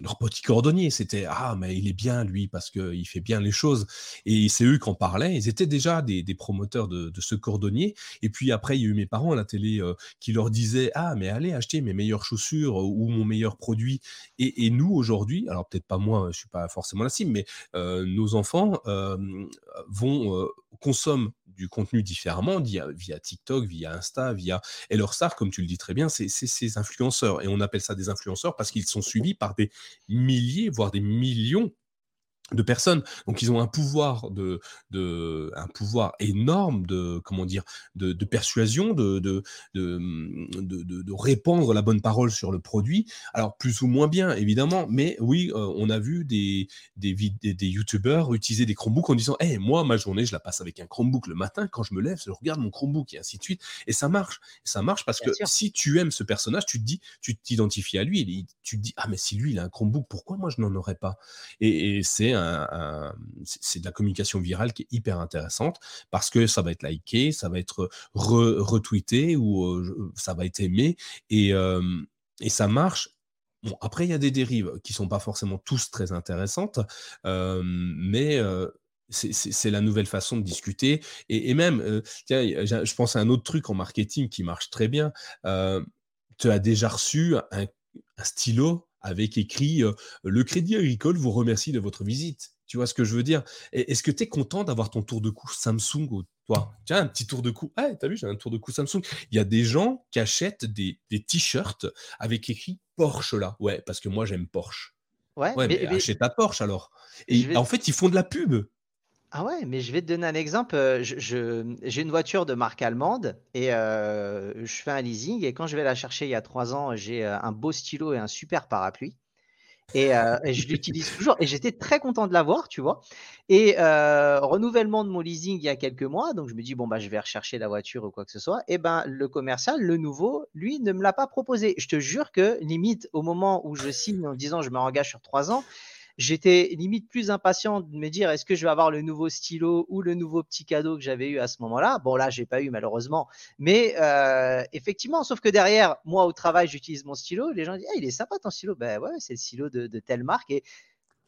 leur petit cordonnier. C'était Ah, mais il est bien, lui, parce qu'il fait bien les choses. Et c'est eux qui en parlaient. Ils étaient déjà des, promoteurs de, ce cordonnier. Et puis après, il y a eu mes parents à la télé qui leur disaient Ah, mais allez acheter mes meilleures chaussures ou mon meilleur produit. Et, et nous, aujourd'hui, alors peut-être pas moi, je suis pas forcément mais nos enfants vont consomment du contenu différemment via, via, TikTok, via Insta, via et leur star, comme tu le dis très bien, c'est ces influenceurs. Et on appelle ça des influenceurs parce qu'ils sont suivis par des milliers, voire des millions de personnes. Donc ils ont un pouvoir de, de un pouvoir énorme de comment dire de, de persuasion, de de, de de, répandre la bonne parole sur le produit. Alors plus ou moins bien évidemment, mais oui, euh, on a vu des des, des, des youtubeurs utiliser des Chromebooks en disant "Eh moi ma journée je la passe avec un Chromebook le matin quand je me lève, je regarde mon Chromebook et ainsi de suite." Et ça marche. ça marche parce que si tu aimes ce personnage, tu te dis tu t'identifies à lui, tu te dis "Ah mais si lui il a un Chromebook, pourquoi moi je n'en aurais pas? Et, et c'est c'est de la communication virale qui est hyper intéressante parce que ça va être liké, ça va être retweeté ou euh, ça va être aimé et, et ça marche. Bon, après, il y a des dérives qui sont pas forcément tous très intéressantes, mais c'est la nouvelle façon de discuter. Et, même, tiens, je pense à un autre truc en marketing qui marche très bien. tu as déjà reçu un stylo avec écrit Le Crédit Agricole vous remercie de votre visite. Tu vois ce que je veux dire? Est-ce que tu es content d'avoir ton tour de cou Samsung ou toi? Tiens, un petit tour de cou. Ah, t'as vu, j'ai un tour de cou Samsung. Il y a des gens qui achètent des, t-shirts avec écrit Porsche là. Ouais, parce que moi j'aime Porsche. Ouais, mais, achète ta Porsche alors. Et en fait, ils font de la pub. Ah ouais, mais je vais te donner un exemple. j'ai une voiture de marque allemande et je fais un leasing. Et quand je vais la chercher il y a trois ans, j'ai un beau stylo et un super parapluie. Et, je l'utilise toujours. Et j'étais très content de l'avoir, tu vois. Et renouvellement de mon leasing il y a quelques mois. Donc je me dis, bon, bah, je vais rechercher la voiture ou quoi que ce soit. Et ben, le commercial, le nouveau, lui, ne me l'a pas proposé. Je te jure que limite, au moment où je signe en disant, je me engage sur trois ans, j'étais limite plus impatient de me dire est-ce que je vais avoir le nouveau stylo ou le nouveau petit cadeau que j'avais eu à ce moment-là? Bon, là, j'ai pas eu malheureusement, mais euh, effectivement, sauf que derrière, moi au travail, j'utilise mon stylo. Les gens disent ah, il est sympa ton stylo. Ben ouais, c'est le stylo de, telle marque et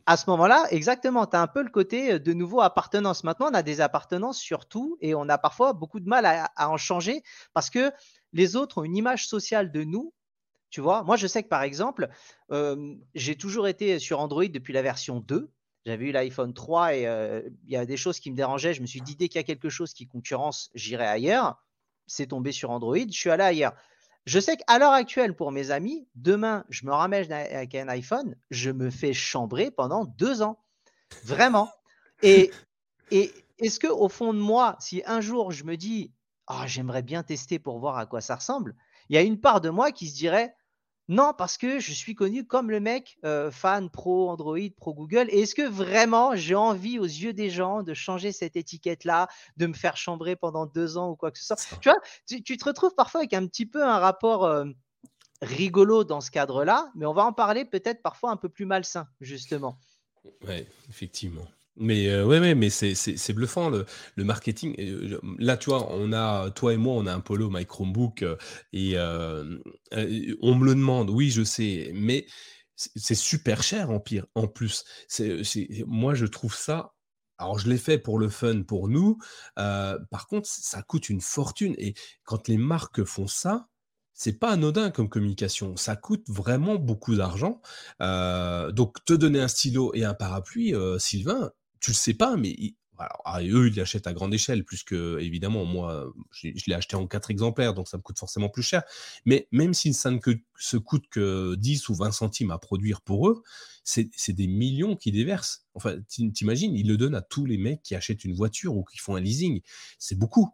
à ce moment-là, exactement, tu as un peu le côté euh, de nouveau appartenance. Maintenant, on a des appartenances sur tout et on a parfois beaucoup de mal à en changer parce que les autres ont une image sociale de nous tu vois, moi, je sais que par exemple, j'ai toujours été sur Android depuis la version 2. J'avais eu l'iPhone 3 et il y a des choses qui me dérangeaient. Je me suis dit, dès qu'il y a quelque chose qui concurrence, j'irai ailleurs. C'est tombé sur Android. Je suis allé ailleurs. Je sais qu'à l'heure actuelle, pour mes amis, demain, je me ramène avec un iPhone, je me fais chambrer pendant deux ans. Vraiment. Et, est-ce que au fond de moi, si un jour je me dis, oh, j'aimerais bien tester pour voir à quoi ça ressemble, il y a une part de moi qui se dirait, non, parce que je suis connu comme le mec fan pro Android, pro Google. Et est-ce que vraiment j'ai envie aux yeux des gens de changer cette étiquette-là, de me faire chambrer pendant deux ans ou quoi que ce soit? Tu vois, tu, te retrouves parfois avec un petit peu un rapport rigolo dans ce cadre-là, mais on va en parler peut-être parfois un peu plus malsain, justement. Oui, effectivement. Mais euh, ouais, mais c'est bluffant le marketing là, tu vois, on a toi et moi, on a un polo My Chromebook, euh, et on me le demande. Oui, je sais, mais c'est super cher en pire en plus. Moi, je trouve ça alors je l'ai fait pour le fun pour nous, par contre, ça coûte une fortune et quand les marques font ça c'est pas anodin comme communication. Ça coûte vraiment beaucoup d'argent. donc te donner un stylo et un parapluie, Sylvain, tu le sais pas, mais ah, eux, ils l'achètent à grande échelle, plus que, évidemment, moi, je, l'ai acheté en quatre exemplaires, donc ça me coûte forcément plus cher. Mais même si ça ne se coûte que 10 ou 20 centimes à produire pour eux, c'est des millions qui déversent. Enfin, t'imagines, ils le donnent à tous les mecs qui achètent une voiture ou qui font un leasing. C'est beaucoup.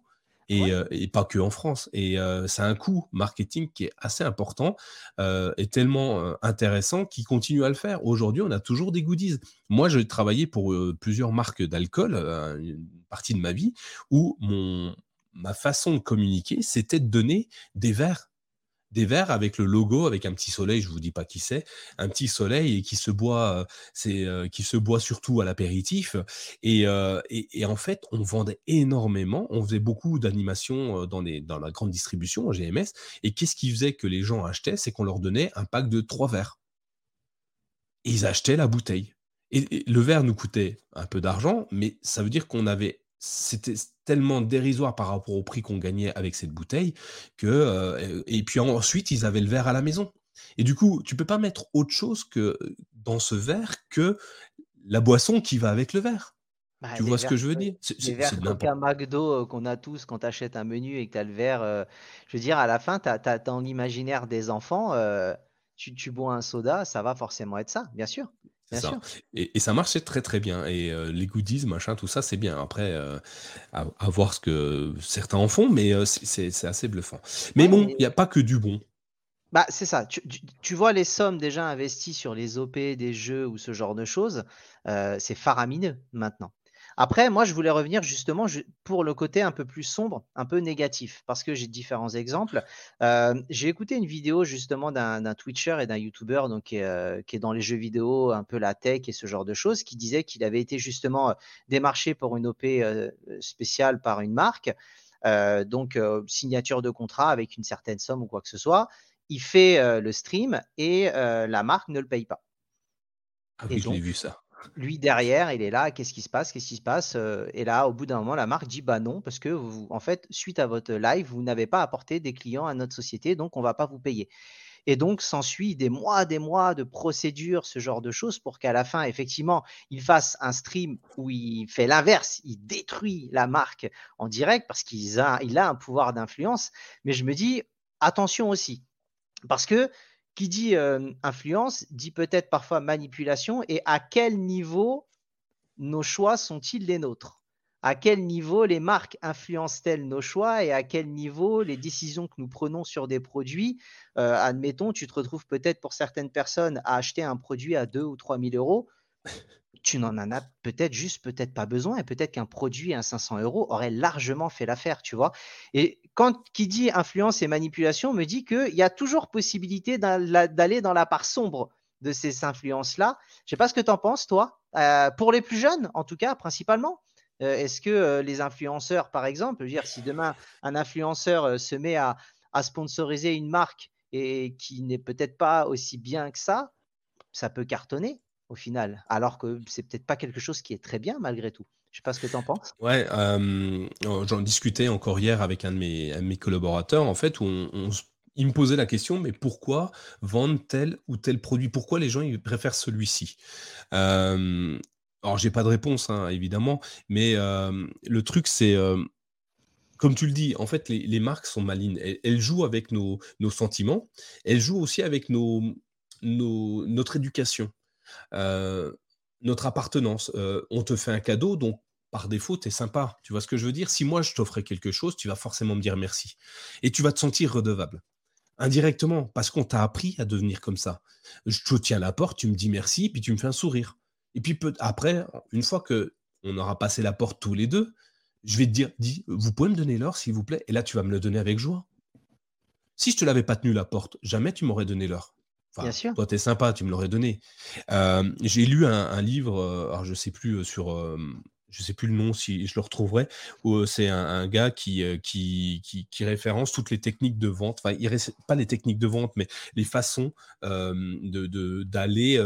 Et, pas que en France. Et euh, c'est un coût marketing qui est assez important et tellement intéressant qu'il continue à le faire. Aujourd'hui, on a toujours des goodies. Moi, j'ai travaillé pour plusieurs marques d'alcool, une partie de ma vie, où mon, ma façon de communiquer, c'était de donner des verres des verres avec le logo, avec un petit soleil, je vous dis pas qui c'est, un petit soleil et qui se boit, euh, c'est euh, qui se boit surtout à l'apéritif. Euh, et, en fait, on vendait énormément, on faisait beaucoup d'animations dans, la grande distribution GMS. Et qu'est-ce qui faisait que les gens achetaient? C'est qu'on leur donnait un pack de trois verres. Et ils achetaient la bouteille. et le verre nous coûtait un peu d'argent, mais ça veut dire qu'on avait c'était tellement dérisoire par rapport au prix qu'on gagnait avec cette bouteille que euh, et puis ensuite ils avaient le verre à la maison. Et du coup, tu peux pas mettre autre chose que dans ce verre que la boisson qui va avec le verre. Bah, tu vois ce que je veux dire? Les verres Coca McDo euh, qu'on a tous quand tu achètes un menu et que tu as le verre, euh, je veux dire, à la fin, tu as, dans l'imaginaire des enfants, tu, tu bois un soda, ça va forcément être ça, bien sûr. Ça. Et, ça marchait très très bien. Et les goodies, machin, tout ça, c'est bien. Après, à, voir ce que certains en font, mais c'est assez bluffant. Mais bon, il n'y a pas que du bon. Bah, c'est ça. Tu, vois les sommes déjà investies sur les OP des jeux ou ce genre de choses, c'est faramineux maintenant. Après, moi, je voulais revenir justement pour le côté un peu plus sombre, un peu négatif, parce que j'ai différents exemples. Euh, j'ai écouté une vidéo justement d'un Twitcher et d'un YouTuber donc, qui est, dans les jeux vidéo, un peu la tech et ce genre de choses, qui disait qu'il avait été justement euh, démarché pour une OP euh, spéciale par une marque, donc signature de contrat avec une certaine somme ou quoi que ce soit. Il fait le stream et la marque ne le paye pas. Ah oui, j'ai vu ça lui derrière, il est là, qu'est-ce qui se passe, qu'est-ce qui se passe euh, Et là, au bout d'un moment, la marque dit bah non, parce que vous, en fait, suite à votre live, vous n'avez pas apporté des clients à notre société, donc on va pas vous payer. Et donc, s'ensuit des mois, des mois de procédures, ce genre de choses, pour qu'à la fin, effectivement, il fasse un stream où il fait l'inverse, il détruit la marque en direct parce qu'il a, il a un pouvoir d'influence. Mais je me dis, attention aussi, parce que qui dit influence dit peut-être parfois manipulation et à quel niveau nos choix sont-ils les nôtres? À quel niveau les marques influencent-elles nos choix et à quel niveau les décisions que nous prenons sur des produits, admettons, tu te retrouves peut-être pour certaines personnes à acheter un produit à 2 ou 3 000 euros tu n'en as peut-être juste peut-être pas besoin et peut-être qu'un produit à 500 euros aurait largement fait l'affaire, tu vois. Et quand qui dit influence et manipulation me dit qu'il y a toujours possibilité d'aller dans la part sombre de ces influences-là. Je sais pas ce que tu en penses, toi, euh, pour les plus jeunes, en tout cas, principalement. Euh, est-ce que euh, les influenceurs, par exemple, si demain un influenceur se met à, à sponsoriser une marque et qui n'est peut-être pas aussi bien que ça, ça peut cartonner au final, alors que c'est peut-être pas quelque chose qui est très bien malgré tout. Je sais pas ce que tu en penses. Ouais, oh, j'en discutais encore hier avec un de mes, collaborateurs, en fait, où on, il me posait la question, mais pourquoi vendre tel ou tel produit? Pourquoi les gens ils préfèrent celui-ci? Euh, Alors, j'ai pas de réponse, hein, évidemment, mais le truc, c'est comme tu le dis, en fait, les, marques sont malines. Elles, jouent avec nos, sentiments. Elles jouent aussi avec notre éducation notre appartenance. on te fait un cadeau, donc par défaut, tu es sympa. Tu vois ce que je veux dire? Si moi, je t'offrais quelque chose, tu vas forcément me dire merci. Et tu vas te sentir redevable. Indirectement, parce qu'on t'a appris à devenir comme ça. Je te tiens la porte, tu me dis merci, puis tu me fais un sourire. Et puis après, une fois que on aura passé la porte tous les deux, je vais te dire, dis, vous pouvez me donner l'or, s'il vous plaît? Et là, tu vas me le donner avec joie. Si je te l'avais pas tenu la porte, jamais tu m'aurais donné Bien sûr. Toi, t'es sympa, tu me l'aurais donné. j'ai lu un, livre, alors je sais plus, sur je sais plus le nom si je le retrouverai, c'est un, gars qui, référence toutes les techniques de vente, enfin, pas les techniques de vente, mais les façons d'aller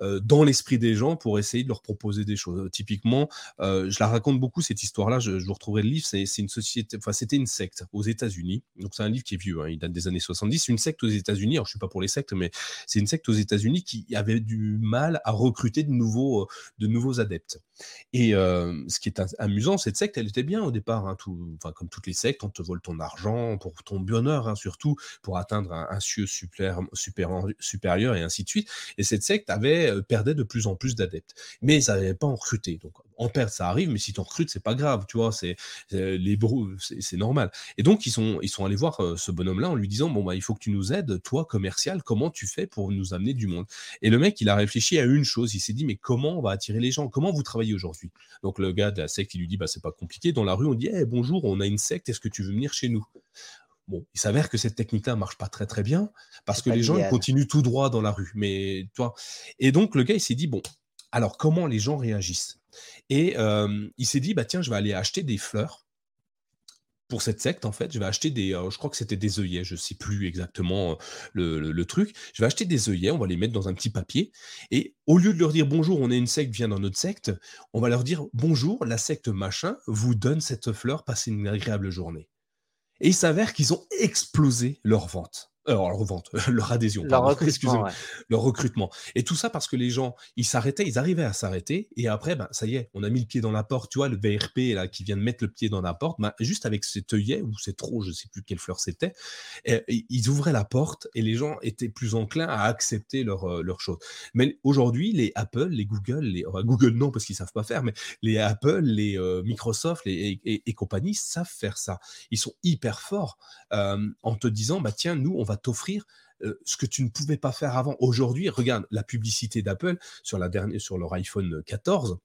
dans l'esprit des gens pour essayer de leur proposer des choses. Typiquement, je la raconte beaucoup cette histoire-là, je, vous retrouverai le livre, c'est, une société, enfin, c'était une secte aux États-Unis, donc c'est un livre qui est vieux, hein, il date des années 70, une secte aux États-Unis, alors je suis pas pour les sectes, mais c'est une secte aux États-Unis qui avait du mal à recruter de nouveaux, de nouveaux adeptes. Et ce qui est amusant, cette secte, elle était bien au départ, hein, comme toutes les sectes, on te vole ton argent pour ton bonheur, hein, surtout pour atteindre un, cieux supérieur et ainsi de suite. Et cette secte avait perdait de plus en plus d'adeptes, mais ça n'avait pas en recruté. Donc en perte, ça arrive, mais si tu recrutes, c'est pas grave, tu vois, c'est les c'est normal. Et donc ils sont ils sont allés voir ce bonhomme-là en lui disant bon bah il faut que tu nous aides, toi commercial, comment tu fais pour nous amener du monde? Et le mec, il a réfléchi à une chose, il s'est dit mais comment on va attirer les gens? Comment vous travaillez aujourd'hui? Donc le gars de la secte, il lui dit bah c'est pas compliqué. Dans la rue, on dit hey, bonjour, on a une secte, est-ce que tu veux venir chez nous? Bon, il s'avère que cette technique-là marche pas très très bien parce que les gens ils continuent tout droit dans la rue. Mais toi, et donc le gars il s'est dit bon, alors comment les gens réagissent? Et il s'est dit bah tiens, je vais aller acheter des fleurs pour cette secte, en fait, je vais acheter des, je crois que c'était des œillets, je sais plus exactement le, truc. Je vais acheter des œillets, on va les mettre dans un petit papier, et au lieu de leur dire bonjour, on est une secte, viens dans notre secte, on va leur dire bonjour, la secte machin vous donne cette fleur, passez une agréable journée. Et il s'avère qu'ils ont explosé leur vente. Alors, leur revente, leur adhésion, leur recrutement, leur recrutement. Et tout ça parce que les gens, ils s'arrêtaient, ils arrivaient à s'arrêter, et après, ben, ça y est, on a mis le pied dans la porte, tu vois, le VRP là, qui vient de mettre le pied dans la porte, ben, juste avec cet œillet, ou cet trop, je sais plus quelle fleur c'était, ils ouvraient la porte, et les gens étaient plus enclins à accepter leur, euh, leur chose. Mais aujourd'hui, les Apple, les Google, les, Google non, parce qu'ils savent pas faire, mais les Apple, les euh, Microsoft les, et, compagnie savent faire ça. Ils sont hyper forts euh, en te disant, bah tiens, nous, on va t'offrir ce que tu ne pouvais pas faire avant. Aujourd'hui, regarde la publicité d'Apple sur, la dernière, sur leur iPhone 14.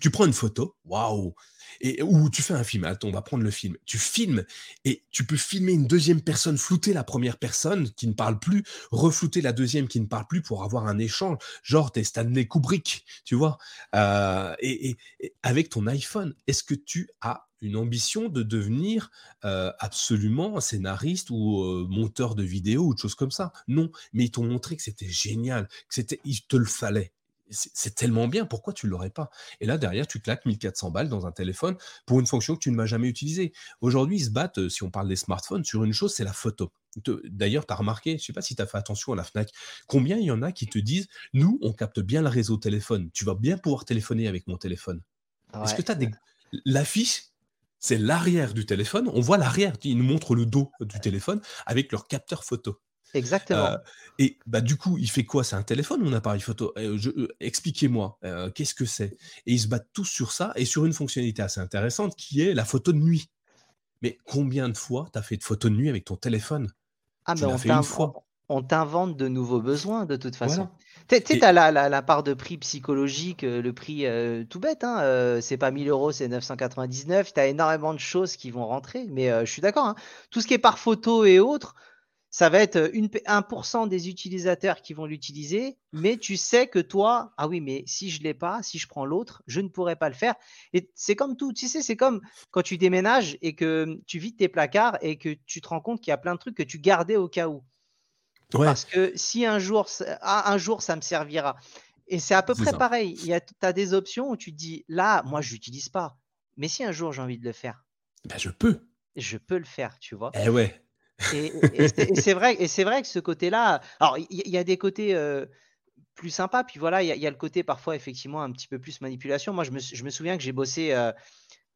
Tu prends une photo, waouh, et ou tu fais un film. Attends, on va prendre le film. Tu filmes et tu peux filmer une deuxième personne, flouter la première personne qui ne parle plus, reflouter la deuxième qui ne parle plus pour avoir un échange. Genre, t'es Stanley Kubrick, tu vois. et, avec ton iPhone, est-ce que tu as une ambition de devenir absolument scénariste ou monteur de vidéo ou de choses comme ça. Non, mais ils t'ont montré que c'était génial, que c'était, il te le fallait. C'est tellement bien, pourquoi tu ne l'aurais pas? Et là, derrière, tu claques 1400 balles dans un téléphone pour une fonction que tu ne m'as jamais utilisée. Aujourd'hui, ils se battent, si on parle des smartphones, sur une chose, c'est la photo. D'ailleurs, tu as remarqué, je ne sais pas si tu as fait attention à la FNAC, combien il y en a qui te disent, nous, on capte bien le réseau téléphone, tu vas bien pouvoir téléphoner avec mon téléphone. Est-ce que tu as des... L'affiche c'est l'arrière du téléphone. On voit l'arrière, ils nous montrent le dos du téléphone avec leur capteur photo. Exactement. Euh, et bah, du coup, il fait quoi? C'est un téléphone ou un appareil photo? Euh, euh, Expliquez-moi, qu'est-ce que c'est? Et ils se battent tous sur ça et sur une fonctionnalité assez intéressante qui est la photo de nuit. Mais combien de fois tu as fait de photos de nuit avec ton téléphone? Ah, mais on fait une fois on t'invente de nouveaux besoins de toute façon. Tu sais, as la, la, part de prix psychologique, euh, le prix euh, tout bête, hein, euh, c'est pas 1000 euros, c'est 999. Tu as énormément de choses qui vont rentrer, mais je suis d'accord. Hein. Tout ce qui est par photo et autres, ça va être une, 1% des utilisateurs qui vont l'utiliser, mais tu sais que toi, ah oui, mais si je l'ai pas, si je prends l'autre, je ne pourrais pas le faire. Et c'est comme tout, tu sais, c'est comme quand tu déménages et que tu vides tes placards et que tu te rends compte qu'il y a plein de trucs que tu gardais au cas où. Parce que si un jour, ah, un jour ça me servira. Et c'est à peu près pareil. Tu as des options où tu te dis, là, moi, je n'utilise pas. Mais si un jour j'ai envie de le faire, ben, je peux. Je peux le faire, tu vois. Eh ouais. Et, c'est vrai, et c'est vrai que ce côté-là, alors il y, a des côtés euh, plus sympas, puis voilà, il y, a le côté parfois effectivement un petit peu plus manipulation. Moi, je me, je me souviens que j'ai bossé euh,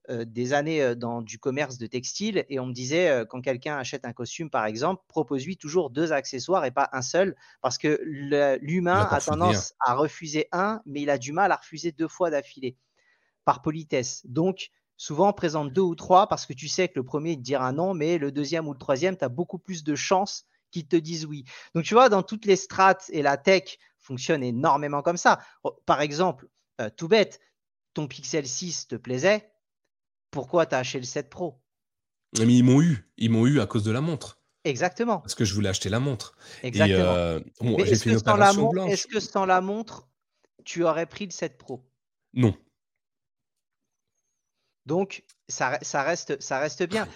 des années dans du commerce de textile et on me disait quand quelqu'un achète un costume par exemple, propose-lui toujours deux accessoires et pas un seul parce que l'humain a tendance à refuser un, mais il a du mal à refuser deux fois d'affilée par politesse. Donc souvent présente deux ou trois parce que tu sais que le premier il te dira non, mais le deuxième ou le troisième, tu as beaucoup plus de chances qu'ils te disent oui. Donc tu vois, dans toutes les strates et la tech fonctionne énormément comme ça. Par exemple, tout bête, ton Pixel 6 te plaisait, pourquoi tu as acheté le 7 Pro? Mais ils m'ont eu. Ils m'ont eu à cause de la montre. Exactement. Parce que je voulais acheter la montre. Exactement. Euh, est-ce que, sans la montre, est que sans la montre, tu aurais pris le 7 Pro? Non. Donc, ça, ça, reste, ça reste bien.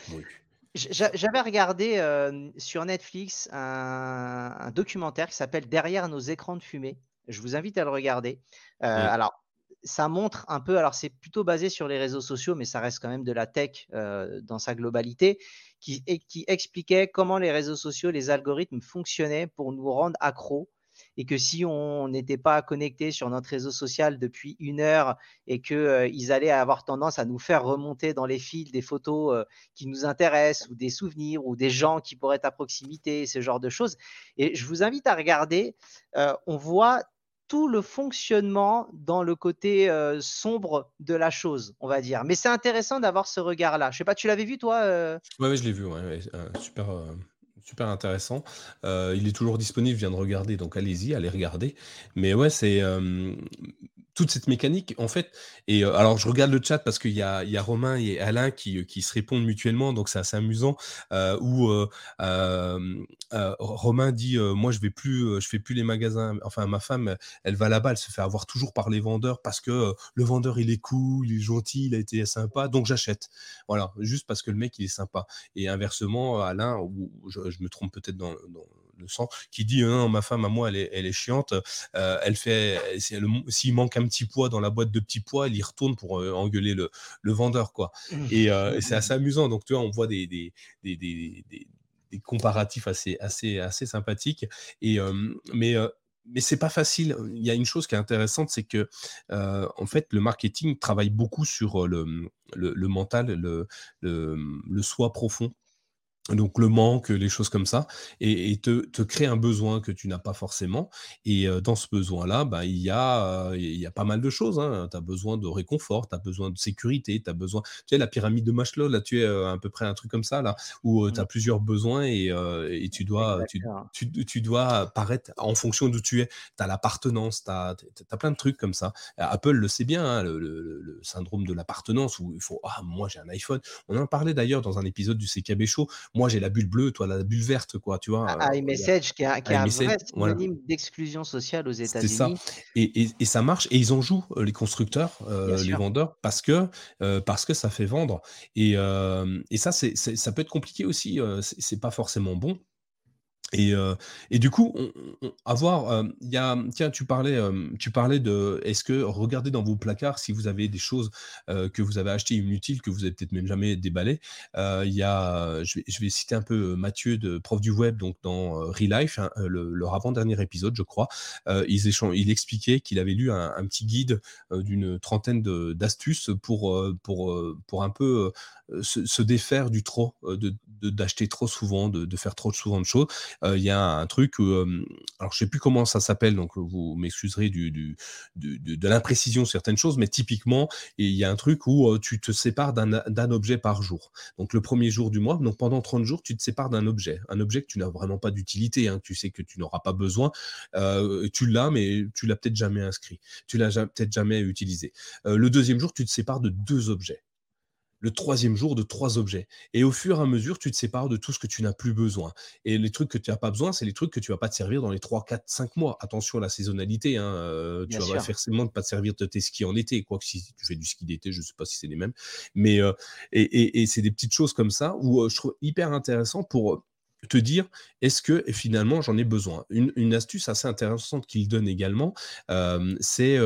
J'avais regardé euh, sur Netflix un, documentaire qui s'appelle Derrière nos écrans de fumée. Je vous invite à le regarder. Euh, alors, ça montre un peu, alors c'est plutôt basé sur les réseaux sociaux, mais ça reste quand même de la tech euh, dans sa globalité, qui, expliquait comment les réseaux sociaux, les algorithmes fonctionnaient pour nous rendre accros et que si on n'était pas connecté sur notre réseau social depuis une heure et qu'ils euh, allaient avoir tendance à nous faire remonter dans les fils des photos euh, qui nous intéressent ou des souvenirs ou des gens qui pourraient être à proximité, ce genre de choses. Et je vous invite à regarder. on voit tout le fonctionnement dans le côté euh, sombre de la chose, on va dire. Mais c'est intéressant d'avoir ce regard-là. Je sais pas, tu l'avais vu toi euh? Oui, je l'ai vu, ouais, euh, super, super intéressant. il est toujours disponible, je viens de regarder, donc allez-y, allez regarder. Mais ouais, c'est toute cette mécanique, en fait, et euh, alors je regarde le chat parce qu'il y a, y a Romain et Alain qui, euh, qui se répondent mutuellement, donc c'est assez amusant. Euh, où Romain dit Moi, je vais plus, je fais plus les magasins. Enfin, ma femme, elle va là-bas, elle se fait avoir toujours par les vendeurs parce que le vendeur, il est cool, il est gentil, il a été sympa, donc j'achète. Voilà, juste parce que le mec, il est sympa. Et inversement, Alain, ou je, me trompe peut-être dans le sang, qui dit non, ma femme à moi, elle est, elle est chiante. Euh, elle fait, s'il manque un petit poids dans la boîte de petits pois, elle y retourne pour euh, engueuler le, le, vendeur, quoi. Mmh. Et, euh, c'est assez amusant. Donc, tu vois, on voit des, des, des, des des comparatifs assez, assez, assez sympathiques. Et, mais mais c'est pas facile. Il y a une chose qui est intéressante, c'est que en fait, le marketing travaille beaucoup sur le, le, mental, le, le, soi profond donc le manque, les choses comme ça, et, te, te créer un besoin que tu n'as pas forcément. Et dans ce besoin-là, bah, il, y a, il y a pas mal de choses. Hein. Tu as besoin de réconfort, tu as besoin de sécurité, tu as besoin... Tu sais, la pyramide de Maslow, là, tu es à peu près un truc comme ça, là, où tu as mmh. plusieurs besoins et, et tu, dois, tu, tu, dois paraître en fonction d'où tu es. Tu as l'appartenance, tu as, plein de trucs comme ça. Apple le sait bien, hein, le, le, syndrome de l'appartenance, où il faut, ah, moi j'ai un iPhone. On en parlait d'ailleurs dans un épisode du CKB Show moi j'ai la bulle bleue, toi la bulle verte, quoi, tu vois. Ah, iMessage, qui, est un vrai synonyme d'exclusion sociale aux États-Unis. ça. Et, et, ça marche, et ils en jouent, les constructeurs, les vendeurs, parce que, parce que ça fait vendre. Et, et ça, c'est, ça peut être compliqué aussi, c'est pas forcément bon. Et, et, du coup, on, avoir, il y a, tiens, tu parlais, tu parlais de, est-ce que regardez dans vos placards si vous avez des choses que vous avez achetées inutiles que vous avez peut-être même jamais déballées. il y a, je vais, citer un peu Mathieu de prof du web, donc dans Relife, hein, le, leur avant-dernier épisode, je crois, il expliquait qu'il avait lu un, petit guide d'une trentaine d'astuces pour, pour, pour un peu se, défaire du trop, de d'acheter trop souvent, de, de, faire trop souvent de choses. Il y a un truc, alors je sais plus comment ça s'appelle, donc vous m'excuserez du, du, de l'imprécision certaines choses, mais typiquement, il y a un truc où tu te sépares d'un objet par jour. Donc le premier jour du mois, donc pendant 30 jours, tu te sépares d'un objet, un objet que tu n'as vraiment pas d'utilité, hein, tu sais que tu n'auras pas besoin, tu l'as, mais tu l'as peut-être jamais inscrit, tu l'as peut-être jamais utilisé. le deuxième jour, tu te sépares de deux objets le troisième jour de trois objets. Et au fur et à mesure, tu te sépares de tout ce que tu n'as plus besoin. Et les trucs que tu n'as pas besoin, c'est les trucs que tu vas pas te servir dans les 3, 4, 5 mois. Attention à la saisonnalité. Hein, euh, tu vas forcément ne pas te servir de tes skis en été. Quoique si tu fais du ski d'été, je ne sais pas si c'est les mêmes. Mais euh, et, c'est des petites choses comme ça où euh, je trouve hyper intéressant pour te dire est-ce que finalement j'en ai besoin? Une, astuce assez intéressante qu'il donne également, c'est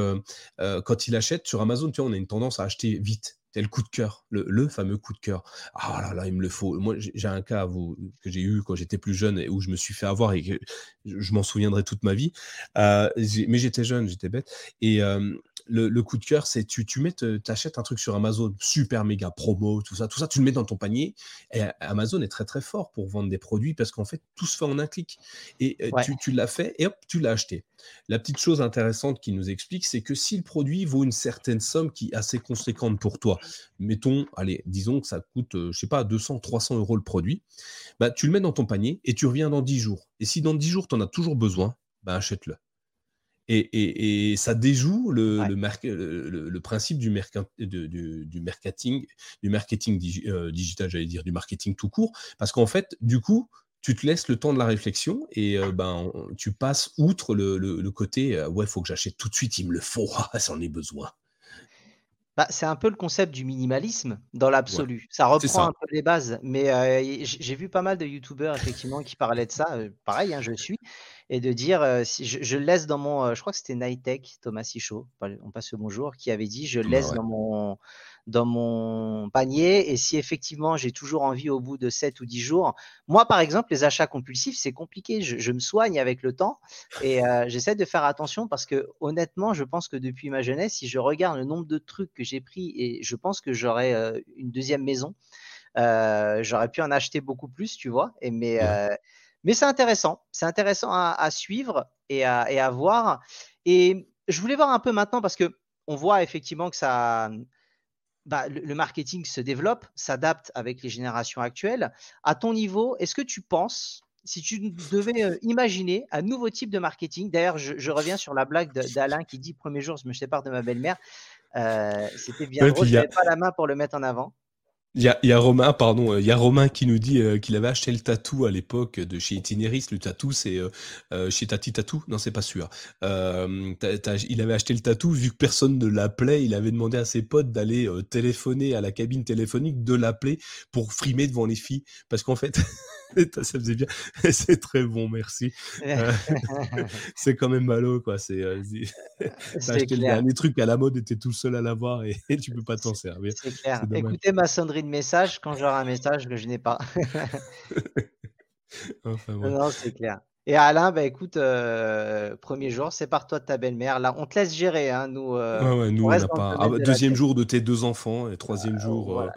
quand il achète sur Amazon, tu vois, on a une tendance à acheter vite. C'est le coup de cœur, le, fameux coup de cœur. Ah là là, il me le faut. Moi, j'ai un cas que j'ai eu quand j'étais plus jeune et où je me suis fait avoir et que je m'en souviendrai toute ma vie. Euh, mais j'étais jeune, j'étais bête. Et euh, le, coup de cœur, c'est tu, tu mets, achètes un truc sur Amazon, super méga promo, tout ça, tout ça, tu le mets dans ton panier. Et Amazon est très très fort pour vendre des produits parce qu'en fait, tout se fait en un clic. Et euh, tu, tu l'as fait et hop, tu l'as acheté. La petite chose intéressante qui nous explique, c'est que si le produit vaut une certaine somme qui est assez conséquente pour toi, mettons, allez, disons que ça coûte, euh, je sais pas, 200, 300 euros le produit, bah, tu le mets dans ton panier et tu reviens dans 10 jours. Et si dans 10 jours, tu en as toujours besoin, bah, achète-le. Et, ça déjoue le, le, principe du, du, marketing, du marketing euh, digital, j'allais dire, du marketing tout court, parce qu'en fait, du coup, tu te laisses le temps de la réflexion et euh, ben, tu passes outre le, côté euh, ouais, il faut que j'achète tout de suite, il me le faut, ah, j'en ai besoin. Bah, c'est un peu le concept du minimalisme dans l'absolu. Ça reprend un peu les bases, mais j'ai vu pas mal de youtubeurs effectivement qui parlaient de ça. pareil, hein, je suis et de dire si je, laisse dans mon, je crois que c'était Nightech, Thomas Sichaud, on passe le bonjour, qui avait dit je laisse dans mon dans mon panier et si effectivement j'ai toujours envie au bout de 7 ou 10 jours, moi par exemple les achats compulsifs c'est compliqué, je, me soigne avec le temps et j'essaie de faire attention parce que honnêtement je pense que depuis ma jeunesse si je regarde le nombre de trucs que j'ai pris et je pense que j'aurais une deuxième maison, j'aurais pu en acheter beaucoup plus tu vois et mais mais c'est intéressant, c'est intéressant à, suivre et à, et à, voir. Et je voulais voir un peu maintenant parce que on voit effectivement que ça, bah, le, marketing se développe, s'adapte avec les générations actuelles. À ton niveau, est-ce que tu penses, si tu devais euh, imaginer un nouveau type de marketing, d'ailleurs, je, reviens sur la blague d'Alain qui dit premier jour, je me sépare de ma belle-mère. Euh, c'était bien drôle, je n'avais pas la main pour le mettre en avant. Il y a, Romain, pardon, il y a Romain qui nous dit euh, qu'il avait acheté le tatou à l'époque de chez Itineris. Le tatou, c'est euh, euh, chez Tati Tatou? Non, c'est pas sûr. il avait acheté le tatou, vu que personne ne l'appelait, il avait demandé à ses potes d'aller téléphoner à la cabine téléphonique, de l'appeler pour frimer devant les filles. Parce qu'en fait, ça faisait bien. c'est très bon, merci. c'est quand même malo, quoi. C'est, acheté le dernier truc à la mode, était tout seul à l'avoir et, et tu peux pas t'en servir. C'est clair. Écoutez ma sonnerie de message quand j'aurai un message que je n'ai pas. Non, c'est clair. Et Alain, bah écoute, euh, premier jour, c'est par toi de ta belle-mère. Là, on te laisse gérer, hein, nous. Euh, nous, on n'a pas. Ah, deuxième jour de tes deux enfants et troisième jour.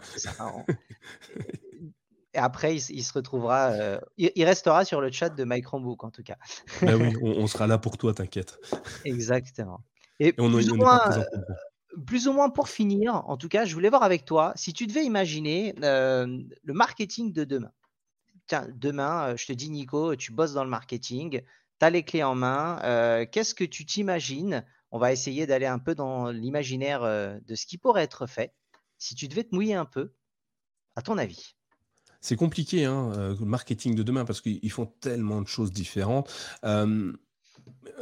Et après, il, se retrouvera. il, restera sur le chat de Mike Rambook, en tout cas. Bah oui, on, sera là pour toi, t'inquiète. Exactement. Et, plus, ou moins, plus, ou moins, pour finir, en tout cas, je voulais voir avec toi, si tu devais imaginer le marketing de demain tiens, demain, je te dis, Nico, tu bosses dans le marketing, tu as les clés en main. Qu'est-ce que tu t'imagines? On va essayer d'aller un peu dans l'imaginaire de ce qui pourrait être fait. Si tu devais te mouiller un peu, à ton avis? C'est compliqué, hein, le marketing de demain, parce qu'ils font tellement de choses différentes.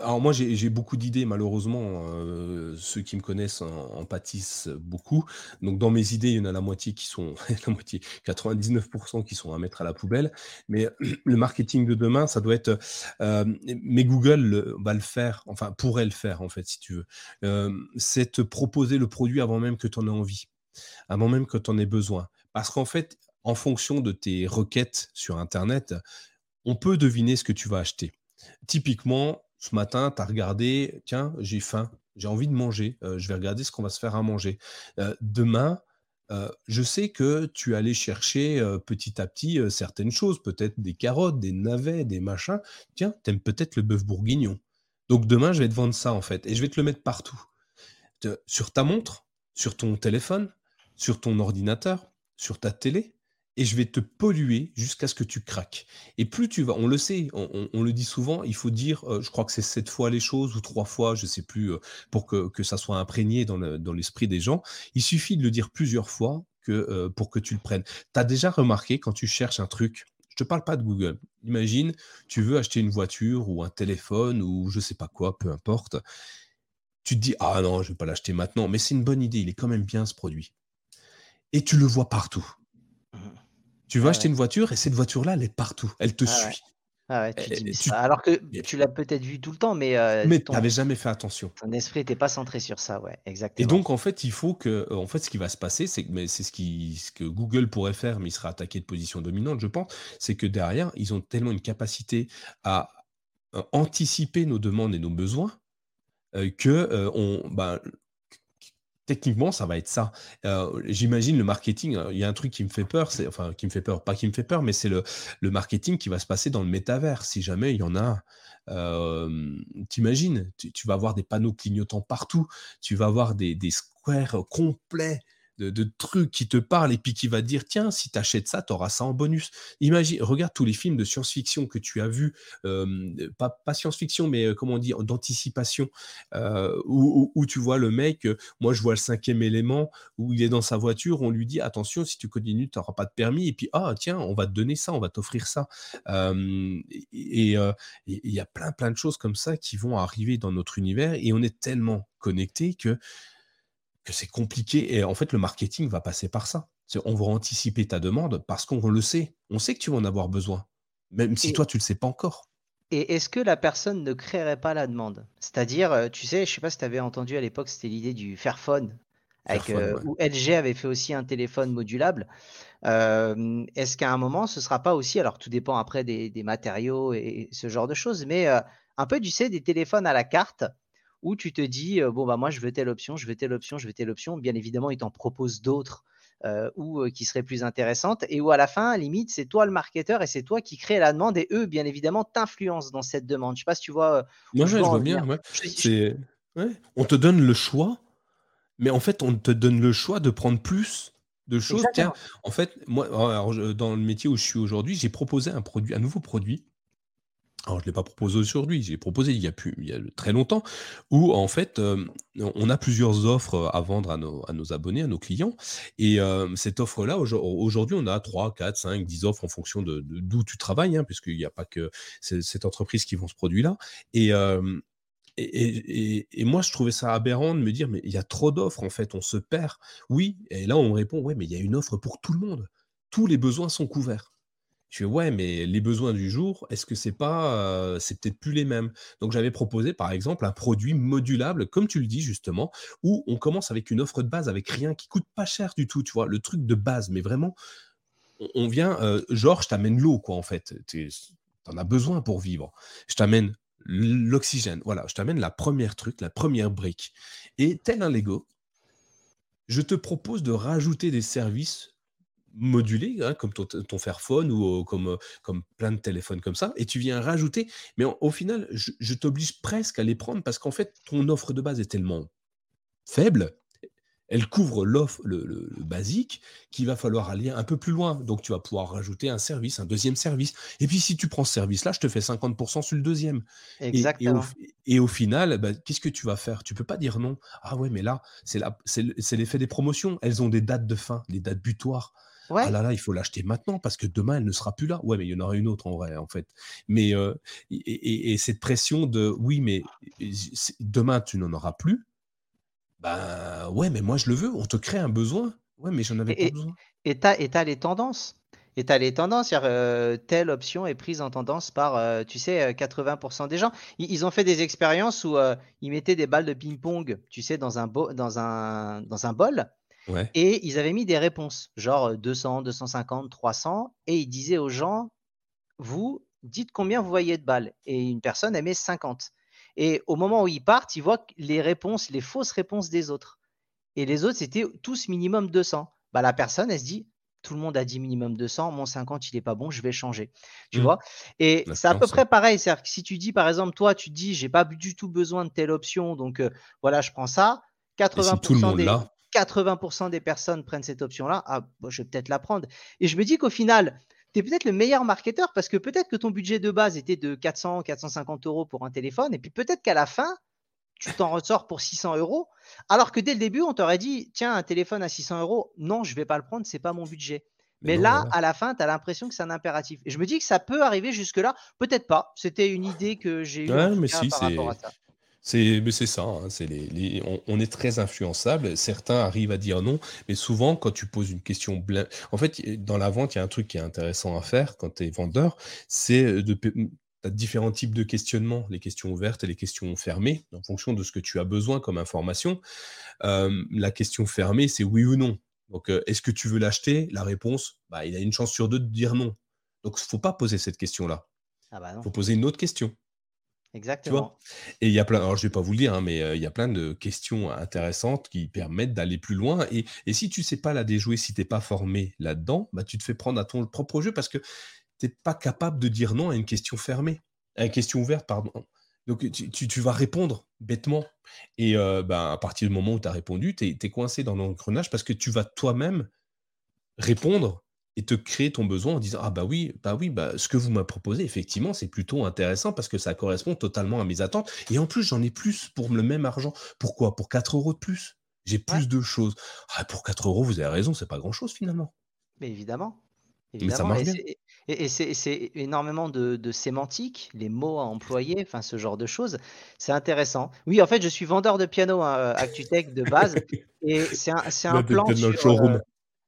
Alors moi j'ai beaucoup d'idées malheureusement, euh, ceux qui me connaissent en pâtissent beaucoup. Donc dans mes idées, il y en a la moitié qui sont la moitié, 99 qui sont à mettre à la poubelle. Mais le marketing de demain, ça doit être, euh, mais Google va le faire, enfin pourrait le faire en fait si tu veux. Euh, c'est te proposer le produit avant même que tu en aies envie, avant même que tu en aies besoin. Parce qu'en fait, en fonction de tes requêtes sur internet, on peut deviner ce que tu vas acheter. Typiquement ce matin, tu as regardé, tiens, j'ai faim, j'ai envie de manger, euh, je vais regarder ce qu'on va se faire à manger. Euh, demain, euh, je sais que tu allais chercher petit à petit certaines choses, peut-être des carottes, des navets, des machins. Tiens, tu aimes peut-être le bœuf bourguignon. Donc demain, je vais te vendre ça en fait, et je vais te le mettre partout. sur ta montre, sur ton téléphone, sur ton ordinateur, sur ta télé, et je vais te polluer jusqu'à ce que tu craques. Et plus tu vas, on le sait, on, le dit souvent, il faut dire, euh, je crois que c'est sept fois les choses ou trois fois, je ne sais plus, euh, pour que, ça soit imprégné dans, l'esprit des gens. Il suffit de le dire plusieurs fois euh, pour que tu le prennes. Tu as déjà remarqué quand tu cherches un truc, je te parle pas de Google. Imagine, tu veux acheter une voiture ou un téléphone ou je sais pas quoi, peu importe. Tu te dis, ah non, je vais pas l'acheter maintenant, mais c'est une bonne idée, il est quand même bien ce produit. Et tu le vois partout tu vas acheter une voiture et cette voiture-là, elle est partout. Elle te suit. Ah Alors que tu l'as peut-être vu tout le temps, mais, euh, mais tu n'avais jamais fait attention. Ton esprit n'était pas centré sur ça, ouais, exactement. Et donc, en fait, il faut que, en fait, ce qui va se passer, c'est que, c'est ce, qui, ce que Google pourrait faire, mais il sera attaqué de position dominante, je pense, c'est que derrière, ils ont tellement une capacité à euh, anticiper nos demandes et nos besoins euh, que on, ben, techniquement, ça va être ça. J'imagine le marketing, il y a un truc qui me fait peur, c'est enfin qui me fait peur, pas qui me fait peur, mais c'est le, marketing qui va se passer dans le métavers, si jamais il y en a T'imagines, tu, vas avoir des panneaux clignotants partout, tu vas avoir des squares complets de, trucs qui te parlent et puis qui va dire tiens, si tu achètes ça, tu auras ça en bonus. Imagine, regarde tous les films de science-fiction que tu as vus, pas, science-fiction, mais euh, comment on dit, d'anticipation, euh, où, tu vois le mec, euh, moi je vois le cinquième élément, où il est dans sa voiture, on lui dit attention, si tu continues, tu n'auras pas de permis, et puis ah tiens, on va te donner ça, on va t'offrir ça. et il y a plein plein de choses comme ça qui vont arriver dans notre univers, et on est tellement connecté que que c'est compliqué. Et en fait, le marketing va passer par ça. On va anticiper ta demande parce qu'on le sait. On sait que tu vas en avoir besoin, même si toi, tu ne le sais pas encore. Et est-ce que la personne ne créerait pas la demande? C'est-à-dire, euh, tu sais, je ne sais pas si tu avais entendu à l'époque, c'était l'idée du Fairphone, avec, euh, où LG avait fait aussi un téléphone modulable. Euh, est-ce qu'à un moment, ce ne sera pas aussi, alors tout dépend après des, matériaux et ce genre de choses, mais un peu, tu sais, des téléphones à la carte où tu te dis, bon, bah moi, je veux telle option, je veux telle option, je veux telle option. Bien évidemment, ils t'en proposent d'autres ou qui seraient plus intéressantes et où à la fin, limite, c'est toi le marketeur et c'est toi qui crée la demande et eux, bien évidemment, t'influencent dans cette demande. Je sais pas si tu vois. moi, je, vois bien. On te donne le choix, mais en fait, on te donne le choix de prendre plus de choses. Tiens, en fait, moi, dans le métier où je suis aujourd'hui, j'ai proposé un produit, un nouveau produit alors je ne l'ai pas proposé aujourd'hui, j'ai proposé il y a très longtemps, où en fait, on a plusieurs offres à vendre à nos abonnés, à nos clients et cette offre-là, aujourd'hui, on a 3, 4, 5, 10 offres en fonction de d'où tu travailles, hein, puisqu'il n'y a pas que cette entreprise qui vend ce produit-là et et moi, je trouvais ça aberrant de me dire: «Mais il y a trop d'offres, en fait, on se perd». Oui et là, on me répond: «Ouais, mais il y a une offre pour tout le monde. Tous les besoins sont couverts». Je fais: «Ouais, mais les besoins du jour, est-ce que c'est pas, c'est peut-être plus les mêmes?» donc j'avais proposé, par exemple, un produit modulable, comme tu le dis justement, où on commence avec une offre de base, avec rien, qui coûte pas cher du tout, tu vois? Le truc de base, mais vraiment, on vient, genre, je t'amène l'eau, quoi, en fait. Tu en as besoin pour vivre. Je t'amène l'oxygène. Voilà, je t'amène la première truc, la première brique. Et tel un Lego, je te propose de rajouter des services modulés, hein, comme ton, Fairphone ou comme, comme plein de téléphones comme ça, et tu viens rajouter. Mais au final, je t'oblige presque à les prendre parce qu'en fait, ton offre de base est tellement faible elle couvre l'offre, le, basique, qu'il va falloir aller un peu plus loin. Donc, tu vas pouvoir rajouter un service, un deuxième service. Et puis, si tu prends ce service-là, je te fais 50% sur le deuxième. Exactement. Et, au, final, bah, qu'est-ce que tu vas faire? Tu peux pas dire non. Ah ouais, mais là, c'est l'effet des promotions. Elles ont des dates de fin, des dates butoirs. Ah là là, il faut l'acheter maintenant parce que demain, elle ne sera plus là. Ouais, mais il y en aura une autre en vrai, en fait. Mais euh, et, cette pression de oui, mais demain, tu n'en auras plus bah ouais, mais moi je le veux. On te crée un besoin. Ouais, mais j'en avais pas besoin. Et tu as, les tendances. Et tu as les tendances. Euh, telle option est prise en tendance par, euh, tu sais, 80% euh, des gens. Ils, ont fait des expériences où ils mettaient des balles de ping-pong, tu sais, dans un, dans un, dans un bol. Ouais. Et ils avaient mis des réponses, genre 200, 250, 300. Et ils disaient aux gens, vous, dites combien vous voyez de balles? Et une personne, elle met 50. Et au moment où ils partent, ils voient les réponses, les fausses réponses des autres. Et les autres, c'était tous minimum 200. Bah, la personne, elle se dit, tout le monde a dit minimum 200, mon 50, il n'est pas bon, je vais changer. Tu mmh. vois? Et c'est à peu près pareil. C'est-à-dire que si tu dis, par exemple, toi, tu dis, j'ai pas du tout besoin de telle option, donc euh, voilà, je prends ça. 80%, des, 80% des personnes prennent cette option-là. Ah, je vais peut-être la prendre. Et je me dis qu'au final, tu es peut-être le meilleur marketeur parce que peut-être que ton budget de base était de 400, 450 euros pour un téléphone, et puis peut-être qu'à la fin, tu t'en ressors pour 600 euros, alors que dès le début, on t'aurait dit, tiens, un téléphone à 600 euros, non, je ne vais pas le prendre, c'est pas mon budget. Mais, là, à la fin, tu as l'impression que c'est un impératif. Et je me dis que ça peut arriver jusque-là. Peut-être pas. C'était une idée que j'ai eue ouais, mais si, par rapport à ça. C'est c'est ça, hein, c'est les, on, est très influençable. Certains arrivent à dire non, mais souvent, quand tu poses une question, en fait, dans la vente, il y a un truc qui est intéressant à faire quand tu es vendeur, c'est de, as différents types de questionnements, les questions ouvertes et les questions fermées, en fonction de ce que tu as besoin comme information. la question fermée, c'est oui ou non. Donc, est-ce que tu veux l'acheter? La réponse, bah, il a une chance sur deux de dire non. Donc, il ne faut pas poser cette question-là. Il ah bah faut poser une autre question. Exactement. Et il y a plein, alors je vais pas vous le dire, hein, mais il y a plein de questions intéressantes qui permettent d'aller plus loin. Et, si tu sais pas la déjouer, si tu n'es pas formé là-dedans, bah, tu te fais prendre à ton propre jeu parce que tu n'es pas capable de dire non à une question fermée, à une question ouverte, pardon. Donc tu, vas répondre bêtement. Et bah, à partir du moment où tu as répondu, tu es, coincé dans l'engrenage parce que tu vas toi-même répondre et te créer ton besoin en disant ah bah oui bah oui bah ce que vous m'avez proposé effectivement c'est plutôt intéressant parce que ça correspond totalement à mes attentes. Et en plus j'en ai plus pour le même argent. Pourquoi? Pour 4 euros de plus. J'ai plus de choses. Ah, pour 4 euros vous avez raison c'est pas grand chose finalement. Mais évidemment, évidemment. et c'est énormément de, sémantique les mots à employer enfin ce genre de choses. C'est intéressant. Oui en fait je suis vendeur de piano hein, ActuTech de base. Et c'est un, un plan sur, euh,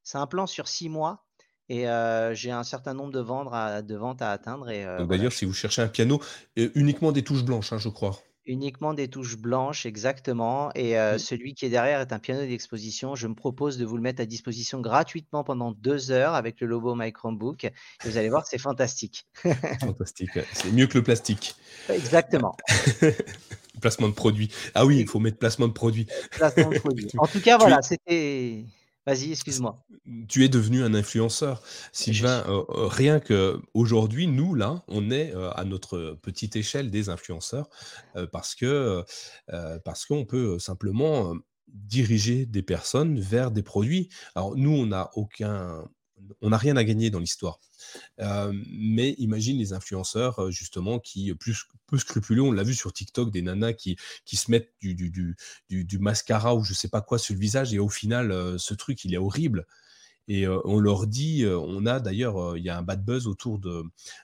c'est un plan sur six mois et j'ai un certain nombre de, ventes à atteindre. Et, D'ailleurs, si vous cherchez un piano, uniquement des touches blanches, hein, je crois. Uniquement des touches blanches, exactement. Et mmh. celui qui est derrière est un piano d'exposition. Je me propose de vous le mettre à disposition gratuitement pendant deux heures avec le logo My Chromebook. Et vous allez voir, c'est fantastique. fantastique. C'est mieux que le plastique. Exactement. placement de produit. Ah oui, il faut mettre placement de produit. Placement de produit. En tout cas, voilà, c'était. Vas-y, excuse-moi. Tu es devenu un influenceur. Sylvain, euh, euh, rien que aujourd'hui, nous, là, on est euh, à notre petite échelle des influenceurs parce que parce qu'on peut simplement diriger des personnes vers des produits. Alors nous, on n'a aucun on n'a rien à gagner dans l'histoire. mais imagine les influenceurs, justement, qui, plus peu scrupuleux, on l'a vu sur TikTok, des nanas qui, se mettent du, mascara ou je sais pas quoi sur le visage, et au final, ce truc, il est horrible. Et on leur dit, on a d'ailleurs, il y a un bad buzz autour de,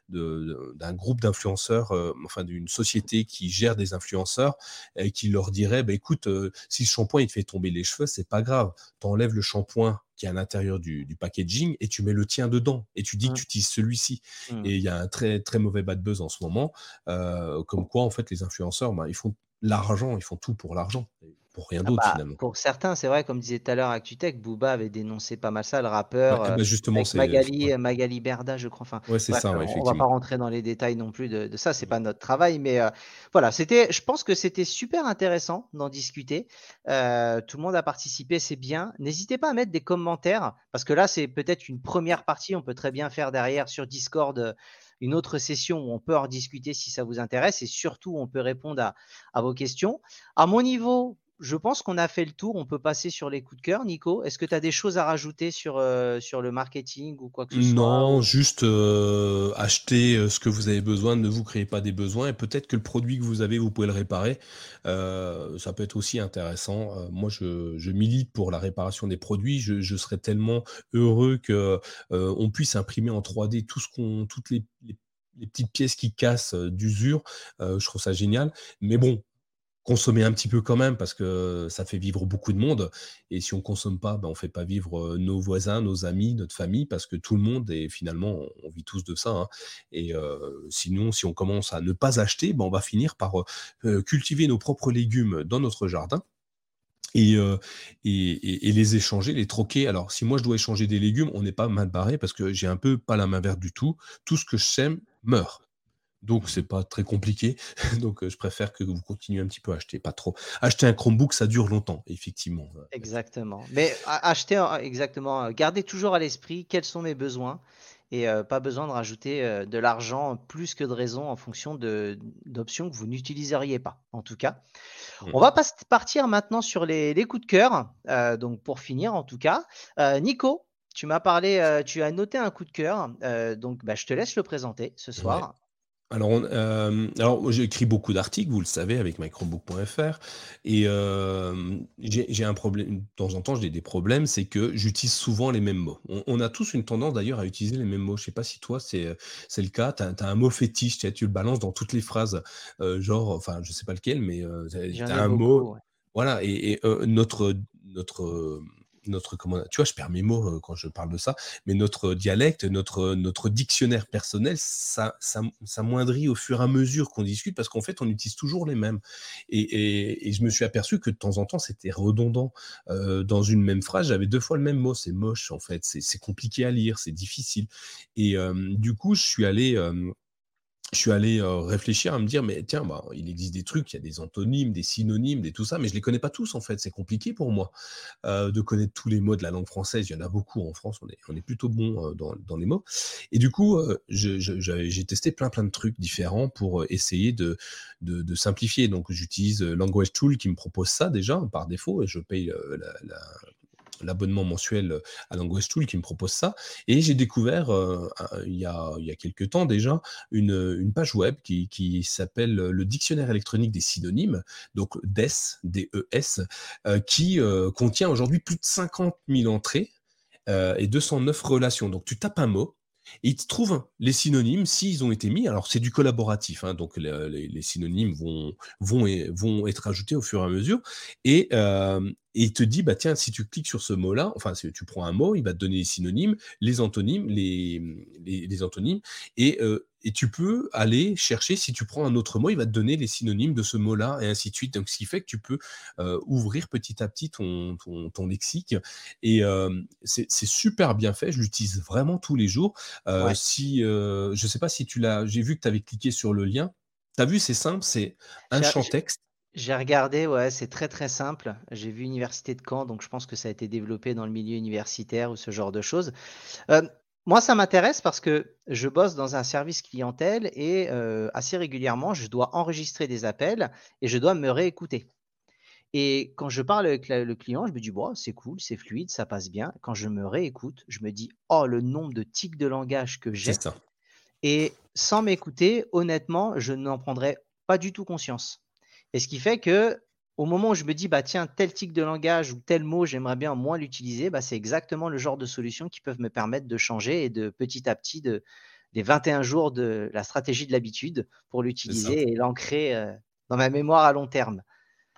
d'un groupe d'influenceurs, enfin d'une société qui gère des influenceurs, et qui leur dirait, bah, écoute, si le shampoing il te fait tomber les cheveux, c'est pas grave, t'enlèves le shampoing qui est à l'intérieur du, packaging et tu mets le tien dedans et tu dis que mmh. tu utilises celui-ci. Mmh. Et il y a un très très mauvais bad buzz en ce moment, comme quoi en fait les influenceurs, ben, ils font l'argent, ils font tout pour l'argent. Pour rien ah d'autre bah, finalement. Pour certains, c'est vrai, comme disait tout à l'heure ActuTech, Booba avait dénoncé pas mal ça, le rappeur. bah justement, c'est Magali, Magali Berda, je crois. Enfin, ouais, c'est ça, ouais, on va pas rentrer dans les détails non plus de, ça, c'est pas notre travail, mais voilà, c'était, je pense que c'était super intéressant d'en discuter. tout le monde a participé, c'est bien. N'hésitez pas à mettre des commentaires, parce que là, c'est peut-être une première partie. On peut très bien faire derrière sur Discord une autre session où on peut en discuter si ça vous intéresse et surtout on peut répondre à, à vos questions. À mon niveau, je pense qu'on a fait le tour. On peut passer sur les coups de cœur. Nico, est-ce que tu as des choses à rajouter sur, euh, sur le marketing ou quoi que ce soit Non, juste euh, acheter euh, ce que vous avez besoin. Ne vous créez pas des besoins. Et peut-être que le produit que vous avez, vous pouvez le réparer. ça peut être aussi intéressant. moi, je, milite pour la réparation des produits. Je, serais tellement heureux qu'on on puisse imprimer en 3D tout ce qu'on, toutes les, les petites pièces qui cassent d'usure. je trouve ça génial. Mais bon, consommer un petit peu quand même parce que ça fait vivre beaucoup de monde. Et si on consomme pas, ben on fait pas vivre nos voisins, nos amis, notre famille parce que tout le monde et finalement on vit tous de ça. Hein. Et sinon, si on commence à ne pas acheter, ben on va finir par cultiver nos propres légumes dans notre jardin. Et, et, et, les échanger, les troquer. Alors, si moi je dois échanger des légumes, on n'est pas mal barré parce que j'ai un peu pas la main verte du tout. Tout ce que je sème meurt. Donc c'est pas très compliqué. Donc je préfère que vous continuez un petit peu à acheter, pas trop. Acheter un Chromebook, ça dure longtemps, effectivement. Exactement. Mais acheter exactement, gardez toujours à l'esprit quels sont mes besoins et pas besoin de rajouter de l'argent plus que de raison en fonction d'options que vous n'utiliseriez pas, en tout cas. On mmh. va partir maintenant sur les, coups de cœur. donc pour finir, en tout cas, Nico, tu m'as parlé, tu as noté un coup de cœur, donc bah, je te laisse le présenter ce soir. Alors, euh, alors j'écris beaucoup d'articles, vous le savez, avec microbook.fr, et euh, j'ai un problème. De temps en temps, j'ai des problèmes, c'est que j'utilise souvent les mêmes mots. On, a tous une tendance d'ailleurs à utiliser les mêmes mots. Je sais pas si toi c'est c'est le cas. Tu as, un mot fétiche, tu, tu le balances dans toutes les phrases, euh, genre, enfin, je sais pas lequel, mais tu as un mot. Voilà, et, et notre notre notre comment, tu vois, je perds mes mots quand je parle de ça, mais notre dialecte, notre notre dictionnaire personnel, ça ça, ça au fur et à mesure qu'on discute parce qu'en fait, on utilise toujours les mêmes. Et, et, je me suis aperçu que de temps en temps, c'était redondant. dans une même phrase, j'avais deux fois le même mot. C'est moche en fait, c'est compliqué à lire, c'est difficile. Et du coup, je suis allé je suis allé réfléchir à me dire, mais tiens, bah, il existe des trucs, il y a des antonymes, des synonymes, des tout ça, mais je les connais pas tous en fait. C'est compliqué pour moi de connaître tous les mots de la langue française. Il y en a beaucoup en France, on est, on est plutôt bon dans, dans, les mots. Et du coup, j'ai testé plein plein de trucs différents pour essayer de, de, simplifier. Donc j'utilise Language Tool qui me propose ça déjà par défaut et je paye la l'abonnement mensuel euh, à Language Tool qui me propose ça. Et j'ai découvert euh, il, y a, il y a quelques temps déjà une, page web qui, qui s'appelle le Dictionnaire électronique des synonymes, donc DES, D-E-S, euh, qui contient aujourd'hui plus de 50 000 entrées et 209 relations. Donc tu tapes un mot, et ils trouvent les synonymes s'ils ont été mis. Alors c'est du collaboratif, hein, donc les, synonymes vont, vont, vont être ajoutés au fur et à mesure. Et, euh, et il te dit, bah tiens, si tu cliques sur ce mot-là, enfin si tu prends un mot, il va te donner les synonymes, les antonymes, les, les, antonymes, et, euh, et tu peux aller chercher, si tu prends un autre mot, il va te donner les synonymes de ce mot-là, et ainsi de suite. Donc ce qui fait que tu peux euh, ouvrir petit à petit ton, ton, lexique, et euh, c'est super bien fait, je l'utilise vraiment tous les jours. Si, je ne sais pas si tu l'as, j'ai vu que tu avais cliqué sur le lien. Tu as vu, c'est simple, c'est un champ texte. J'ai regardé, ouais, c'est très très simple. J'ai vu Université de Caen, donc je pense que ça a été développé dans le milieu universitaire ou ce genre de choses. Euh, moi, ça m'intéresse parce que je bosse dans un service clientèle et euh, assez régulièrement, je dois enregistrer des appels et je dois me réécouter. Et quand je parle avec le client, je me dis, bon, c'est cool, c'est fluide, ça passe bien. Quand je me réécoute, je me dis, oh, le nombre de tics de langage que j'ai. Et sans m'écouter, honnêtement, je n'en prendrais pas du tout conscience. Et ce qui fait que au moment où je me dis, bah tiens, tel tic de langage ou tel mot, j'aimerais bien moins l'utiliser, bah, c'est exactement le genre de solutions qui peuvent me permettre de changer et de petit à petit de, des 21 jours de la stratégie de l'habitude pour l'utiliser et l'ancrer euh, dans ma mémoire à long terme.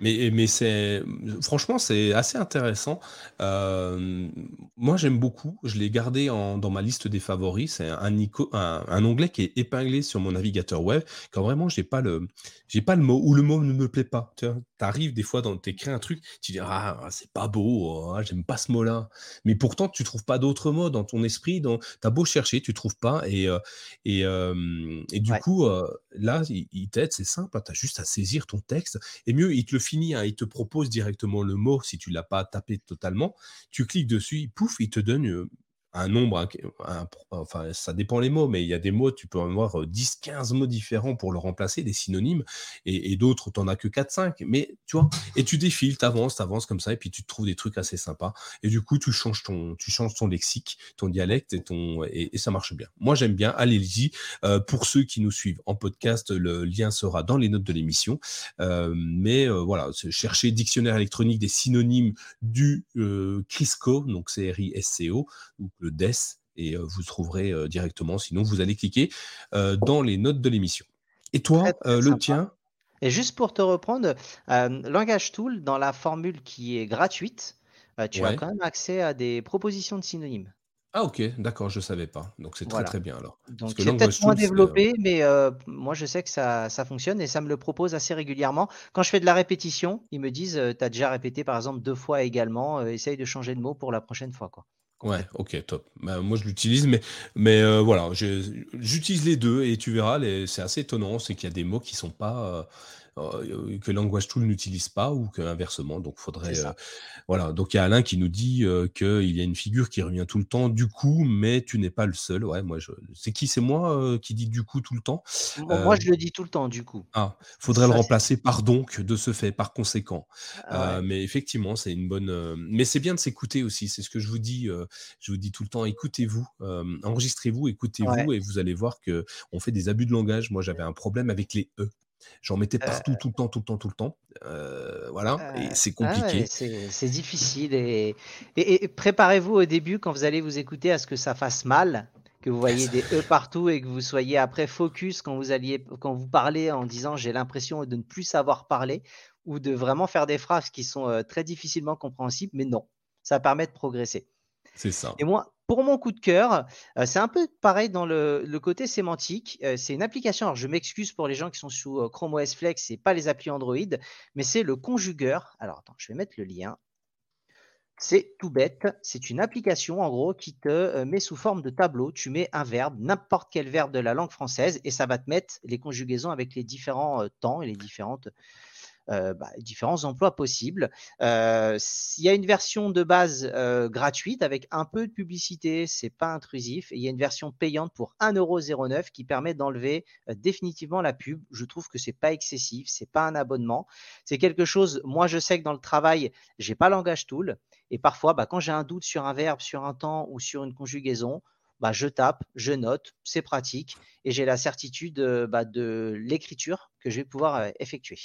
Mais, mais c'est franchement, c'est assez intéressant. Euh, moi, j'aime beaucoup. Je l'ai gardé dans ma liste des favoris. C'est un, un, onglet qui est épinglé sur mon navigateur web. Quand vraiment, j'ai pas le, j'ai pas le mot ou le mot ne me plaît pas. Tu arrives des fois dans écris un truc, tu dis ah c'est pas beau, ah, j'aime pas ce mot-là. Mais pourtant tu trouves pas d'autres mots dans ton esprit, dans as beau chercher, tu trouves pas et euh, et, et du coup là il, t'aide, c'est simple, tu as juste à saisir ton texte et mieux il te le finit, hein, il te propose directement le mot si tu l'as pas tapé totalement, tu cliques dessus, pouf, il te donne un nombre, enfin ça dépend les mots, mais il y a des mots, tu peux en avoir 10, 15 mots différents pour le remplacer, des synonymes, et, d'autres, tu n'en as que 4, 5, mais tu vois, et tu défiles, tu avances, tu avances comme ça, et puis tu trouves des trucs assez sympas, et du coup, tu changes ton, tu changes ton lexique, ton dialecte, et, ton, et, ça marche bien. Moi, j'aime bien, allez-y, pour ceux qui nous suivent en podcast, le lien sera dans les notes de l'émission, mais voilà, chercher dictionnaire électronique des synonymes du Crisco, donc C-R-I-S-C-O, le DES et vous trouverez directement. Sinon, vous allez cliquer dans les notes de l'émission. Et toi, le tien? Et juste pour te reprendre, Langage Tool, dans la formule qui est gratuite, tu as quand même accès à des propositions de synonymes. Ah ok, d'accord, je ne savais pas. Donc c'est très très bien alors. Donc c'est peut-être moins développé, mais moi je sais que ça, ça, fonctionne et ça me le propose assez régulièrement. Quand je fais de la répétition, ils me disent, tu as déjà répété par exemple deux fois également, essaye de changer de mot pour la prochaine fois. Quoi. Ouais, ok, top. Bah, moi, je l'utilise, mais, mais euh, voilà, j'utilise les deux et tu verras, c'est assez étonnant, c'est qu'il y a des mots qui sont pas, euh, euh, que Language Tool n'utilise pas ou que inversement. Donc, faudrait. Euh, voilà. Donc, il y a Alain qui nous dit euh, qu'il y a une figure qui revient tout le temps, du coup, mais tu n'es pas le seul. Ouais, moi, je... c'est qui? C'est moi qui dit du coup tout le temps? Moi, je le dis tout le temps, du coup. Ah, faudrait le remplacer par donc, de ce fait, par conséquent. Ah mais effectivement, c'est une bonne. Mais c'est bien de s'écouter aussi. C'est ce que je vous dis. je vous dis tout le temps. Écoutez-vous, enregistrez-vous, écoutez-vous, et vous allez voir que on fait des abus de langage. Moi, j'avais un problème avec les e. J'en mettais partout, tout le temps, tout le temps, tout le temps. voilà, et c'est compliqué. c'est difficile. Et, et, préparez-vous au début, quand vous allez vous écouter, à ce que ça fasse mal, que vous voyez des E partout et que vous soyez après focus quand vous, alliez, quand vous parlez en disant j'ai l'impression de ne plus savoir parler ou de vraiment faire des phrases qui sont très difficilement compréhensibles. Mais non, ça permet de progresser. C'est ça. Et moi, pour mon coup de cœur, euh, c'est un peu pareil dans le, côté sémantique. Euh, c'est une application, alors je m'excuse pour les gens qui sont sous euh, Chrome OS Flex et pas les applis Android, mais c'est le conjugueur. Alors attends, je vais mettre le lien. C'est tout bête. C'est une application en gros qui te met sous forme de tableau. Tu mets un verbe, n'importe quel verbe de la langue française, et ça va te mettre les conjugaisons avec les différents temps et les différentes euh, bah, différents emplois possibles. Euh, il y a une version de base euh, gratuite avec un peu de publicité, c'est pas intrusif. Et il y a une version payante pour 1,09€ qui permet d'enlever définitivement la pub. Je trouve que c'est pas excessif, c'est pas un abonnement. C'est quelque chose, moi je sais que dans le travail, j'ai pas langage tool. Et parfois, bah, quand j'ai un doute sur un verbe, sur un temps ou sur une conjugaison, bah, je tape, je note, c'est pratique et j'ai la certitude de l'écriture que je vais pouvoir effectuer.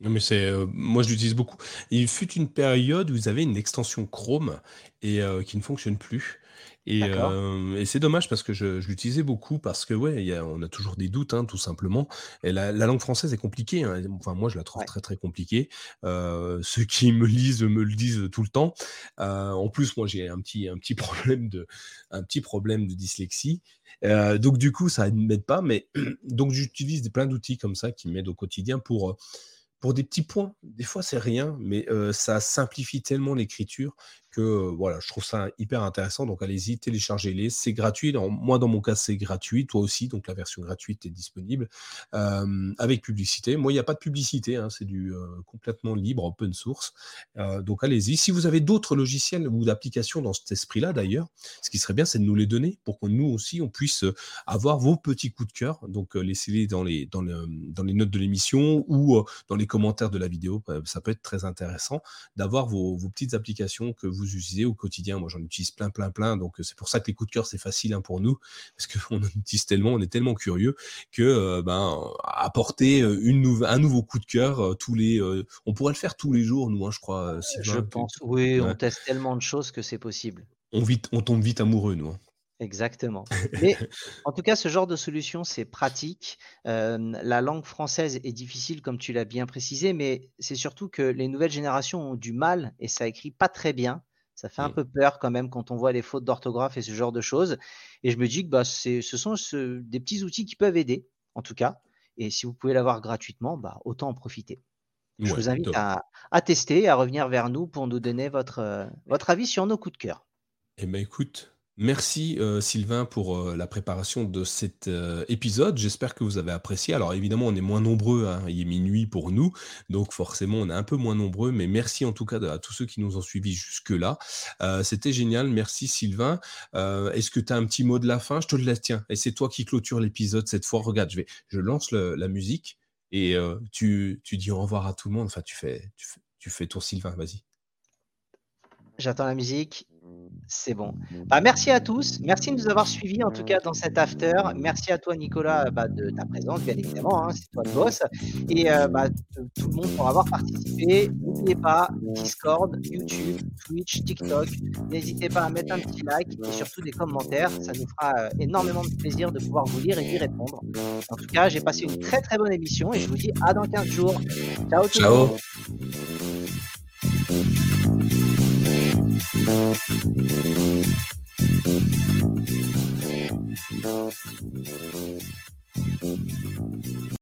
Non, mais c'est, moi je l'utilise beaucoup. Il fut une période où vous avez une extension Chrome et qui ne fonctionne plus et c'est dommage parce que je l'utilisais beaucoup parce que ouais, on a toujours des doutes, hein, tout simplement et la langue française est compliquée, hein, enfin moi je la trouve très, très compliquée. ceux qui me lisent me le disent tout le temps. en plus moi j'ai un petit un petit problème de un petit problème de dyslexie, donc du coup ça ne m'aide pas mais donc j'utilise plein d'outils comme ça qui m'aident au quotidien pour, pour des petits points. Des fois, c'est rien, mais ça simplifie tellement l'écriture voilà, je trouve ça hyper intéressant. Donc allez-y, téléchargez-les. C'est gratuit. moi, dans mon cas, c'est gratuit. Toi aussi, donc la version gratuite est disponible avec publicité. Moi, il n'y a pas de publicité. Hein, c'est du complètement libre, open source. donc allez-y. Si vous avez d'autres logiciels ou d'applications dans cet esprit-là, d'ailleurs, ce qui serait bien, c'est de nous les donner pour que nous aussi, on puisse avoir vos petits coups de cœur. Donc laissez-les dans les, dans, dans les notes de l'émission ou dans les commentaires de la vidéo. Ça peut être très intéressant d'avoir vos petites applications que vous utilisez au quotidien. Moi, j'en utilise plein, plein, plein. Donc, c'est pour ça que les coups de cœur, c'est facile hein, pour nous, parce qu'on en utilise tellement, on est tellement curieux que, euh, ben, apporter euh, un nouveau coup de cœur euh, tous les, on pourrait le faire tous les jours, nous, hein, je crois. je pense, oui, on teste tellement de choses que c'est possible. On, vite, on tombe vite amoureux, nous. Hein. Exactement. Mais en tout cas, ce genre de solution, c'est pratique. la langue française est difficile, comme tu l'as bien précisé, mais c'est surtout que les nouvelles générations ont du mal et ça écrit pas très bien. Ça fait un mmh. peu peur quand même quand on voit les fautes d'orthographe et ce genre de choses. Et je me dis que bah, ce sont des petits outils qui peuvent aider, en tout cas. Et si vous pouvez l'avoir gratuitement, bah, autant en profiter. Je vous invite à, tester à revenir vers nous pour nous donner votre, votre avis sur nos coups de cœur. Eh bien, écoute, Merci euh, Sylvain pour euh, la préparation de cet euh, épisode. J'espère que vous avez apprécié. Alors évidemment, on est moins nombreux, hein. il est minuit pour nous, donc forcément on est un peu moins nombreux, mais merci en tout cas à tous ceux qui nous ont suivis jusque-là. C'était génial, merci Sylvain. Est-ce que tu as un petit mot de la fin? Je te le tiens. Et c'est toi qui clôture l'épisode cette fois. Regarde, je, vais, je lance la musique et tu, tu dis au revoir à tout le monde. Enfin, tu fais, tu fais, tu fais ton Sylvain, vas-y. J'attends la musique. C'est bon. Bah, merci à tous. Merci de nous avoir suivis, en tout cas, dans cet after. Merci à toi, Nicolas, bah, de ta présence, bien évidemment. Hein, c'est toi le boss. Et euh, bah, tout le monde pour avoir participé. N'oubliez pas, Discord, YouTube, Twitch, TikTok. N'hésitez pas à mettre un petit like et surtout des commentaires. Ça nous fera euh, énormément de plaisir de pouvoir vous lire et y répondre. En tout cas, j'ai passé une très très bonne émission et je vous dis à dans 15 jours. Ciao tout le monde. Thank you.